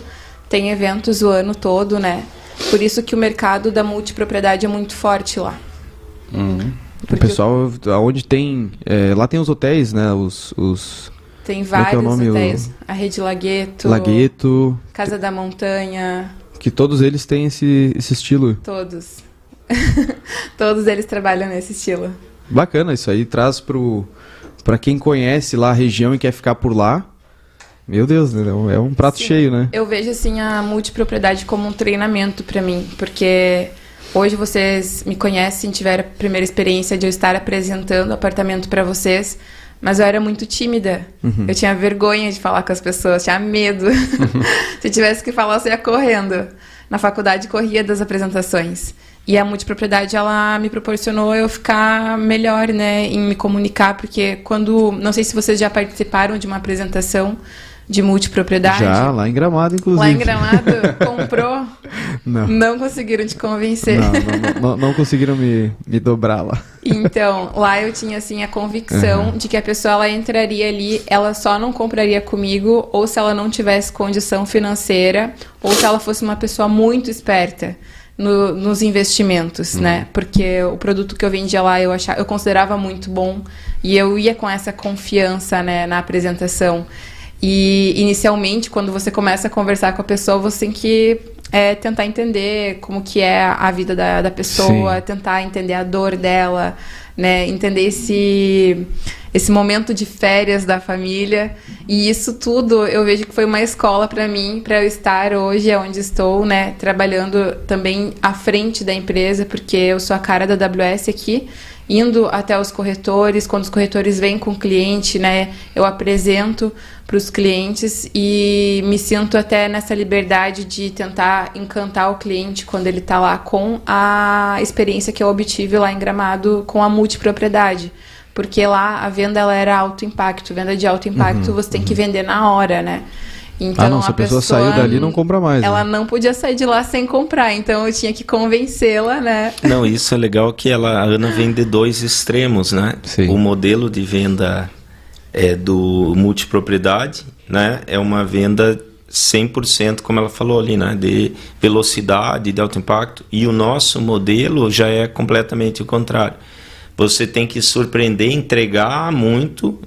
tem eventos o ano todo, né? Por isso que o mercado da multipropriedade é muito forte lá. Uhum. O pessoal, aonde tem. É, lá tem os hotéis, né? Os. os tem vários é é hotéis. A Rede Lagueto. Lagueto. Casa da Montanha. que todos eles têm esse, esse estilo. Todos. [LAUGHS] todos eles trabalham nesse estilo. Bacana, isso aí traz pro para quem conhece lá a região e quer ficar por lá. Meu Deus, né? é um prato Sim. cheio, né? Eu vejo assim a multipropriedade como um treinamento para mim, porque hoje vocês me conhecem, tiveram a primeira experiência de eu estar apresentando o apartamento para vocês, mas eu era muito tímida. Uhum. Eu tinha vergonha de falar com as pessoas, tinha medo. Uhum. [LAUGHS] Se tivesse que falar, eu ia correndo. Na faculdade corria das apresentações. E a multipropriedade, ela me proporcionou eu ficar melhor, né, em me comunicar, porque quando, não sei se vocês já participaram de uma apresentação de multipropriedade. Já, lá em Gramado, inclusive. Lá em Gramado, [LAUGHS] comprou? Não. Não conseguiram te convencer. Não, não, não, não conseguiram me, me dobrar lá. Então, lá eu tinha, assim, a convicção uhum. de que a pessoa, ela entraria ali, ela só não compraria comigo, ou se ela não tivesse condição financeira, ou se ela fosse uma pessoa muito esperta no, nos investimentos, uhum. né? Porque o produto que eu vendia lá eu achava, eu considerava muito bom e eu ia com essa confiança, né, na apresentação. E inicialmente, quando você começa a conversar com a pessoa, você tem que é, tentar entender como que é a vida da, da pessoa, Sim. tentar entender a dor dela, né? Entender esse esse momento de férias da família. E isso tudo eu vejo que foi uma escola para mim, para eu estar hoje onde estou, né, trabalhando também à frente da empresa, porque eu sou a cara da AWS aqui, indo até os corretores, quando os corretores vêm com o cliente, né, eu apresento para os clientes e me sinto até nessa liberdade de tentar encantar o cliente quando ele está lá com a experiência que eu obtive lá em Gramado com a multipropriedade porque lá a venda ela era alto impacto, venda de alto impacto uhum, você tem uhum. que vender na hora, né? Então, ah, não, se a pessoa, pessoa saiu dali, não compra mais. Ela né? não podia sair de lá sem comprar, então eu tinha que convencê-la, né? Não, isso é legal que ela, a Ana vem de dois extremos, né? Sim. O modelo de venda é do multipropriedade, né? É uma venda 100%, como ela falou ali, né? De velocidade, de alto impacto. E o nosso modelo já é completamente o contrário você tem que surpreender, entregar muito,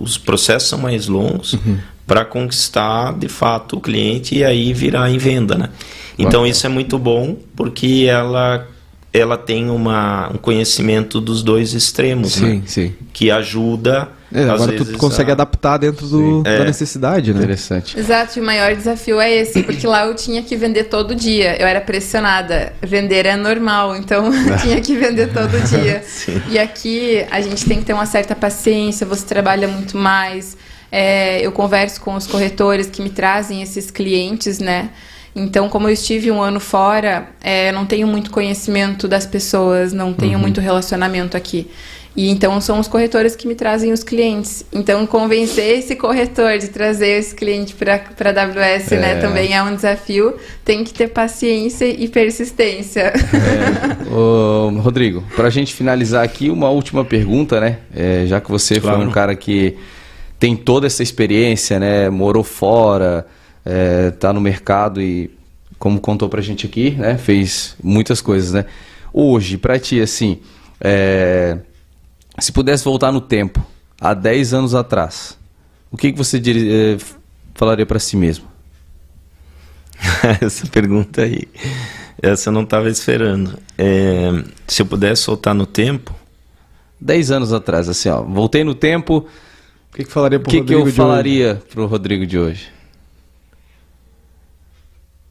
os processos são mais longos uhum. Para conquistar de fato o cliente e aí virar em venda, né? Então isso é muito bom porque ela ela tem uma, um conhecimento dos dois extremos, sim, né? sim. que ajuda é, agora vezes, tu consegue a... adaptar dentro do, da é. necessidade, né? Interessante. Exato, e o maior desafio é esse, porque lá eu tinha que vender todo dia. Eu era pressionada. Vender é normal, então [LAUGHS] eu tinha que vender todo dia. [LAUGHS] e aqui a gente tem que ter uma certa paciência, você trabalha muito mais. É, eu converso com os corretores que me trazem esses clientes, né? Então, como eu estive um ano fora, é, não tenho muito conhecimento das pessoas, não tenho uhum. muito relacionamento aqui. E então são os corretores que me trazem os clientes. Então convencer esse corretor de trazer esse cliente para a AWS, né, é. né, também é um desafio. Tem que ter paciência e persistência. É. Ô, Rodrigo, para a gente finalizar aqui, uma última pergunta, né? É, já que você claro. foi um cara que tem toda essa experiência, né? Morou fora, é, no mercado e, como contou para a gente aqui, né? Fez muitas coisas, né? Hoje, para ti, assim, é, se pudesse voltar no tempo, há 10 anos atrás, o que, que você diria, eh, falaria para si mesmo? [LAUGHS] essa pergunta aí, essa eu não estava esperando. É, se eu pudesse voltar no tempo... 10 anos atrás, assim, ó, voltei no tempo... O que, que falaria pro que Rodrigo que eu falaria para o Rodrigo de hoje?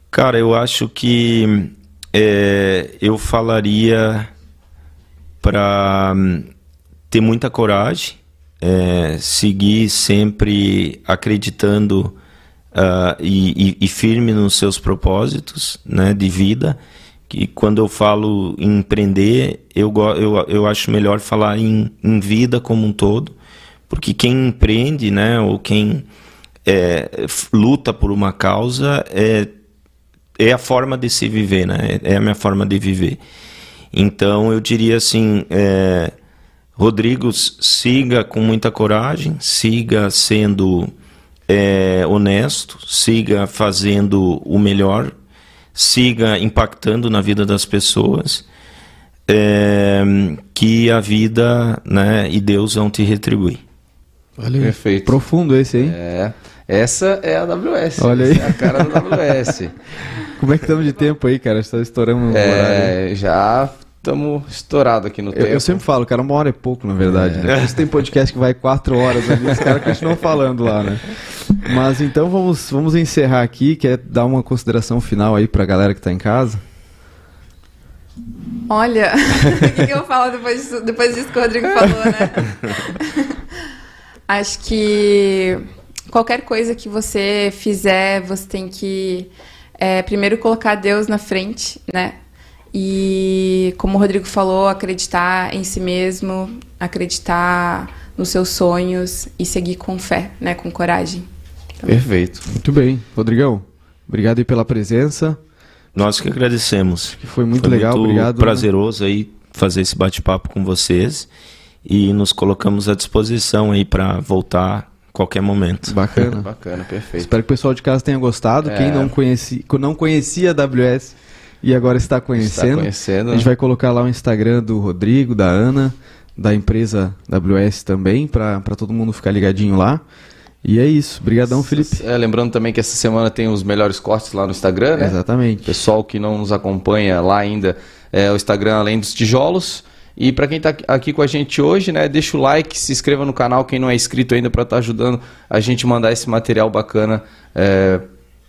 Cara, eu acho que é, eu falaria para ter muita coragem, é, seguir sempre acreditando uh, e, e, e, firme nos seus propósitos né, de vida. Que quando eu falo em empreender, eu, eu, eu acho melhor falar em, em vida como um todo, porque quem empreende, né, ou quem é, luta por uma causa, é, é a forma de se viver, né? É a minha forma de viver. Então eu diria assim, é, Rodrigo, siga com muita coragem, siga sendo é, honesto, siga fazendo o melhor, siga impactando na vida das pessoas, é, que a vida né, e Deus vão te retribuir. Olha aí. Perfeito. Profundo esse, hein? É. Essa é a AWS. Olha aí. Essa é a cara da AWS. [LAUGHS] Como é que estamos de tempo aí, cara? Está estourando o horário. é, já estamos estourados aqui no Eu, tempo. eu sempre falo, cara, uma hora é pouco, na verdade. Né? Por isso tem podcast que vai quatro horas ali, os caras continuam falando lá, né? Mas então vamos, vamos encerrar aqui. Quer dar uma consideração final aí pra galera que tá em casa? Olha, [LAUGHS] o que, que eu falo depois disso, depois disso que o Rodrigo falou, né? [LAUGHS] Acho que qualquer coisa que você fizer, você tem que é, primeiro colocar Deus na frente, né? E como o Rodrigo falou, acreditar em si mesmo, acreditar nos seus sonhos e seguir com fé, né? Com coragem. Perfeito. Muito bem. Rodrigão, obrigado aí pela presença. Nós que agradecemos. Que foi muito Foi legal, muito obrigado. prazeroso aí fazer esse bate-papo com vocês e nos colocamos à disposição aí para voltar a qualquer momento. Bacana. [LAUGHS] Bacana, perfeito. Espero que o pessoal de casa tenha gostado. É. Quem não, conheci, não conhecia a AWS e agora está conhecendo. Está conhecendo. A gente vai colocar lá o Instagram do Rodrigo, da Ana, da empresa AWS também, para todo mundo ficar ligadinho lá. E é isso. Obrigadão, Felipe. É, lembrando também que essa semana tem os melhores cortes lá no Instagram, né? Exatamente. Pessoal que não nos acompanha lá ainda, é o Instagram Além dos Tijolos. E para quem está aqui com a gente hoje, né, deixa o like, se inscreva no canal, quem não é inscrito ainda, para estar ajudando a gente a mandar esse material bacana é,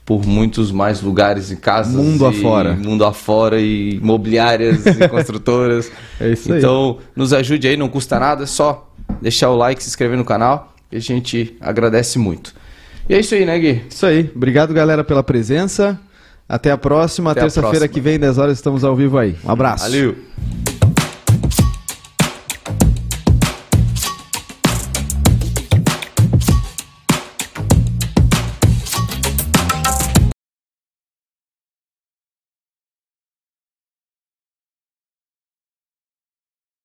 por muitos mais lugares e casas. Mundo e- afora. Mundo afora e imobiliárias e [LAUGHS] construtoras. É isso aí. Então, nos ajude aí, não custa nada, é só deixar o like, se inscrever no canal, que a gente agradece muito. E é isso aí, né, Gui? Isso aí. Obrigado, galera, pela presença. Até a próxima. Terça-feira que vem, 10 horas, estamos ao vivo aí. Um abraço. Valeu!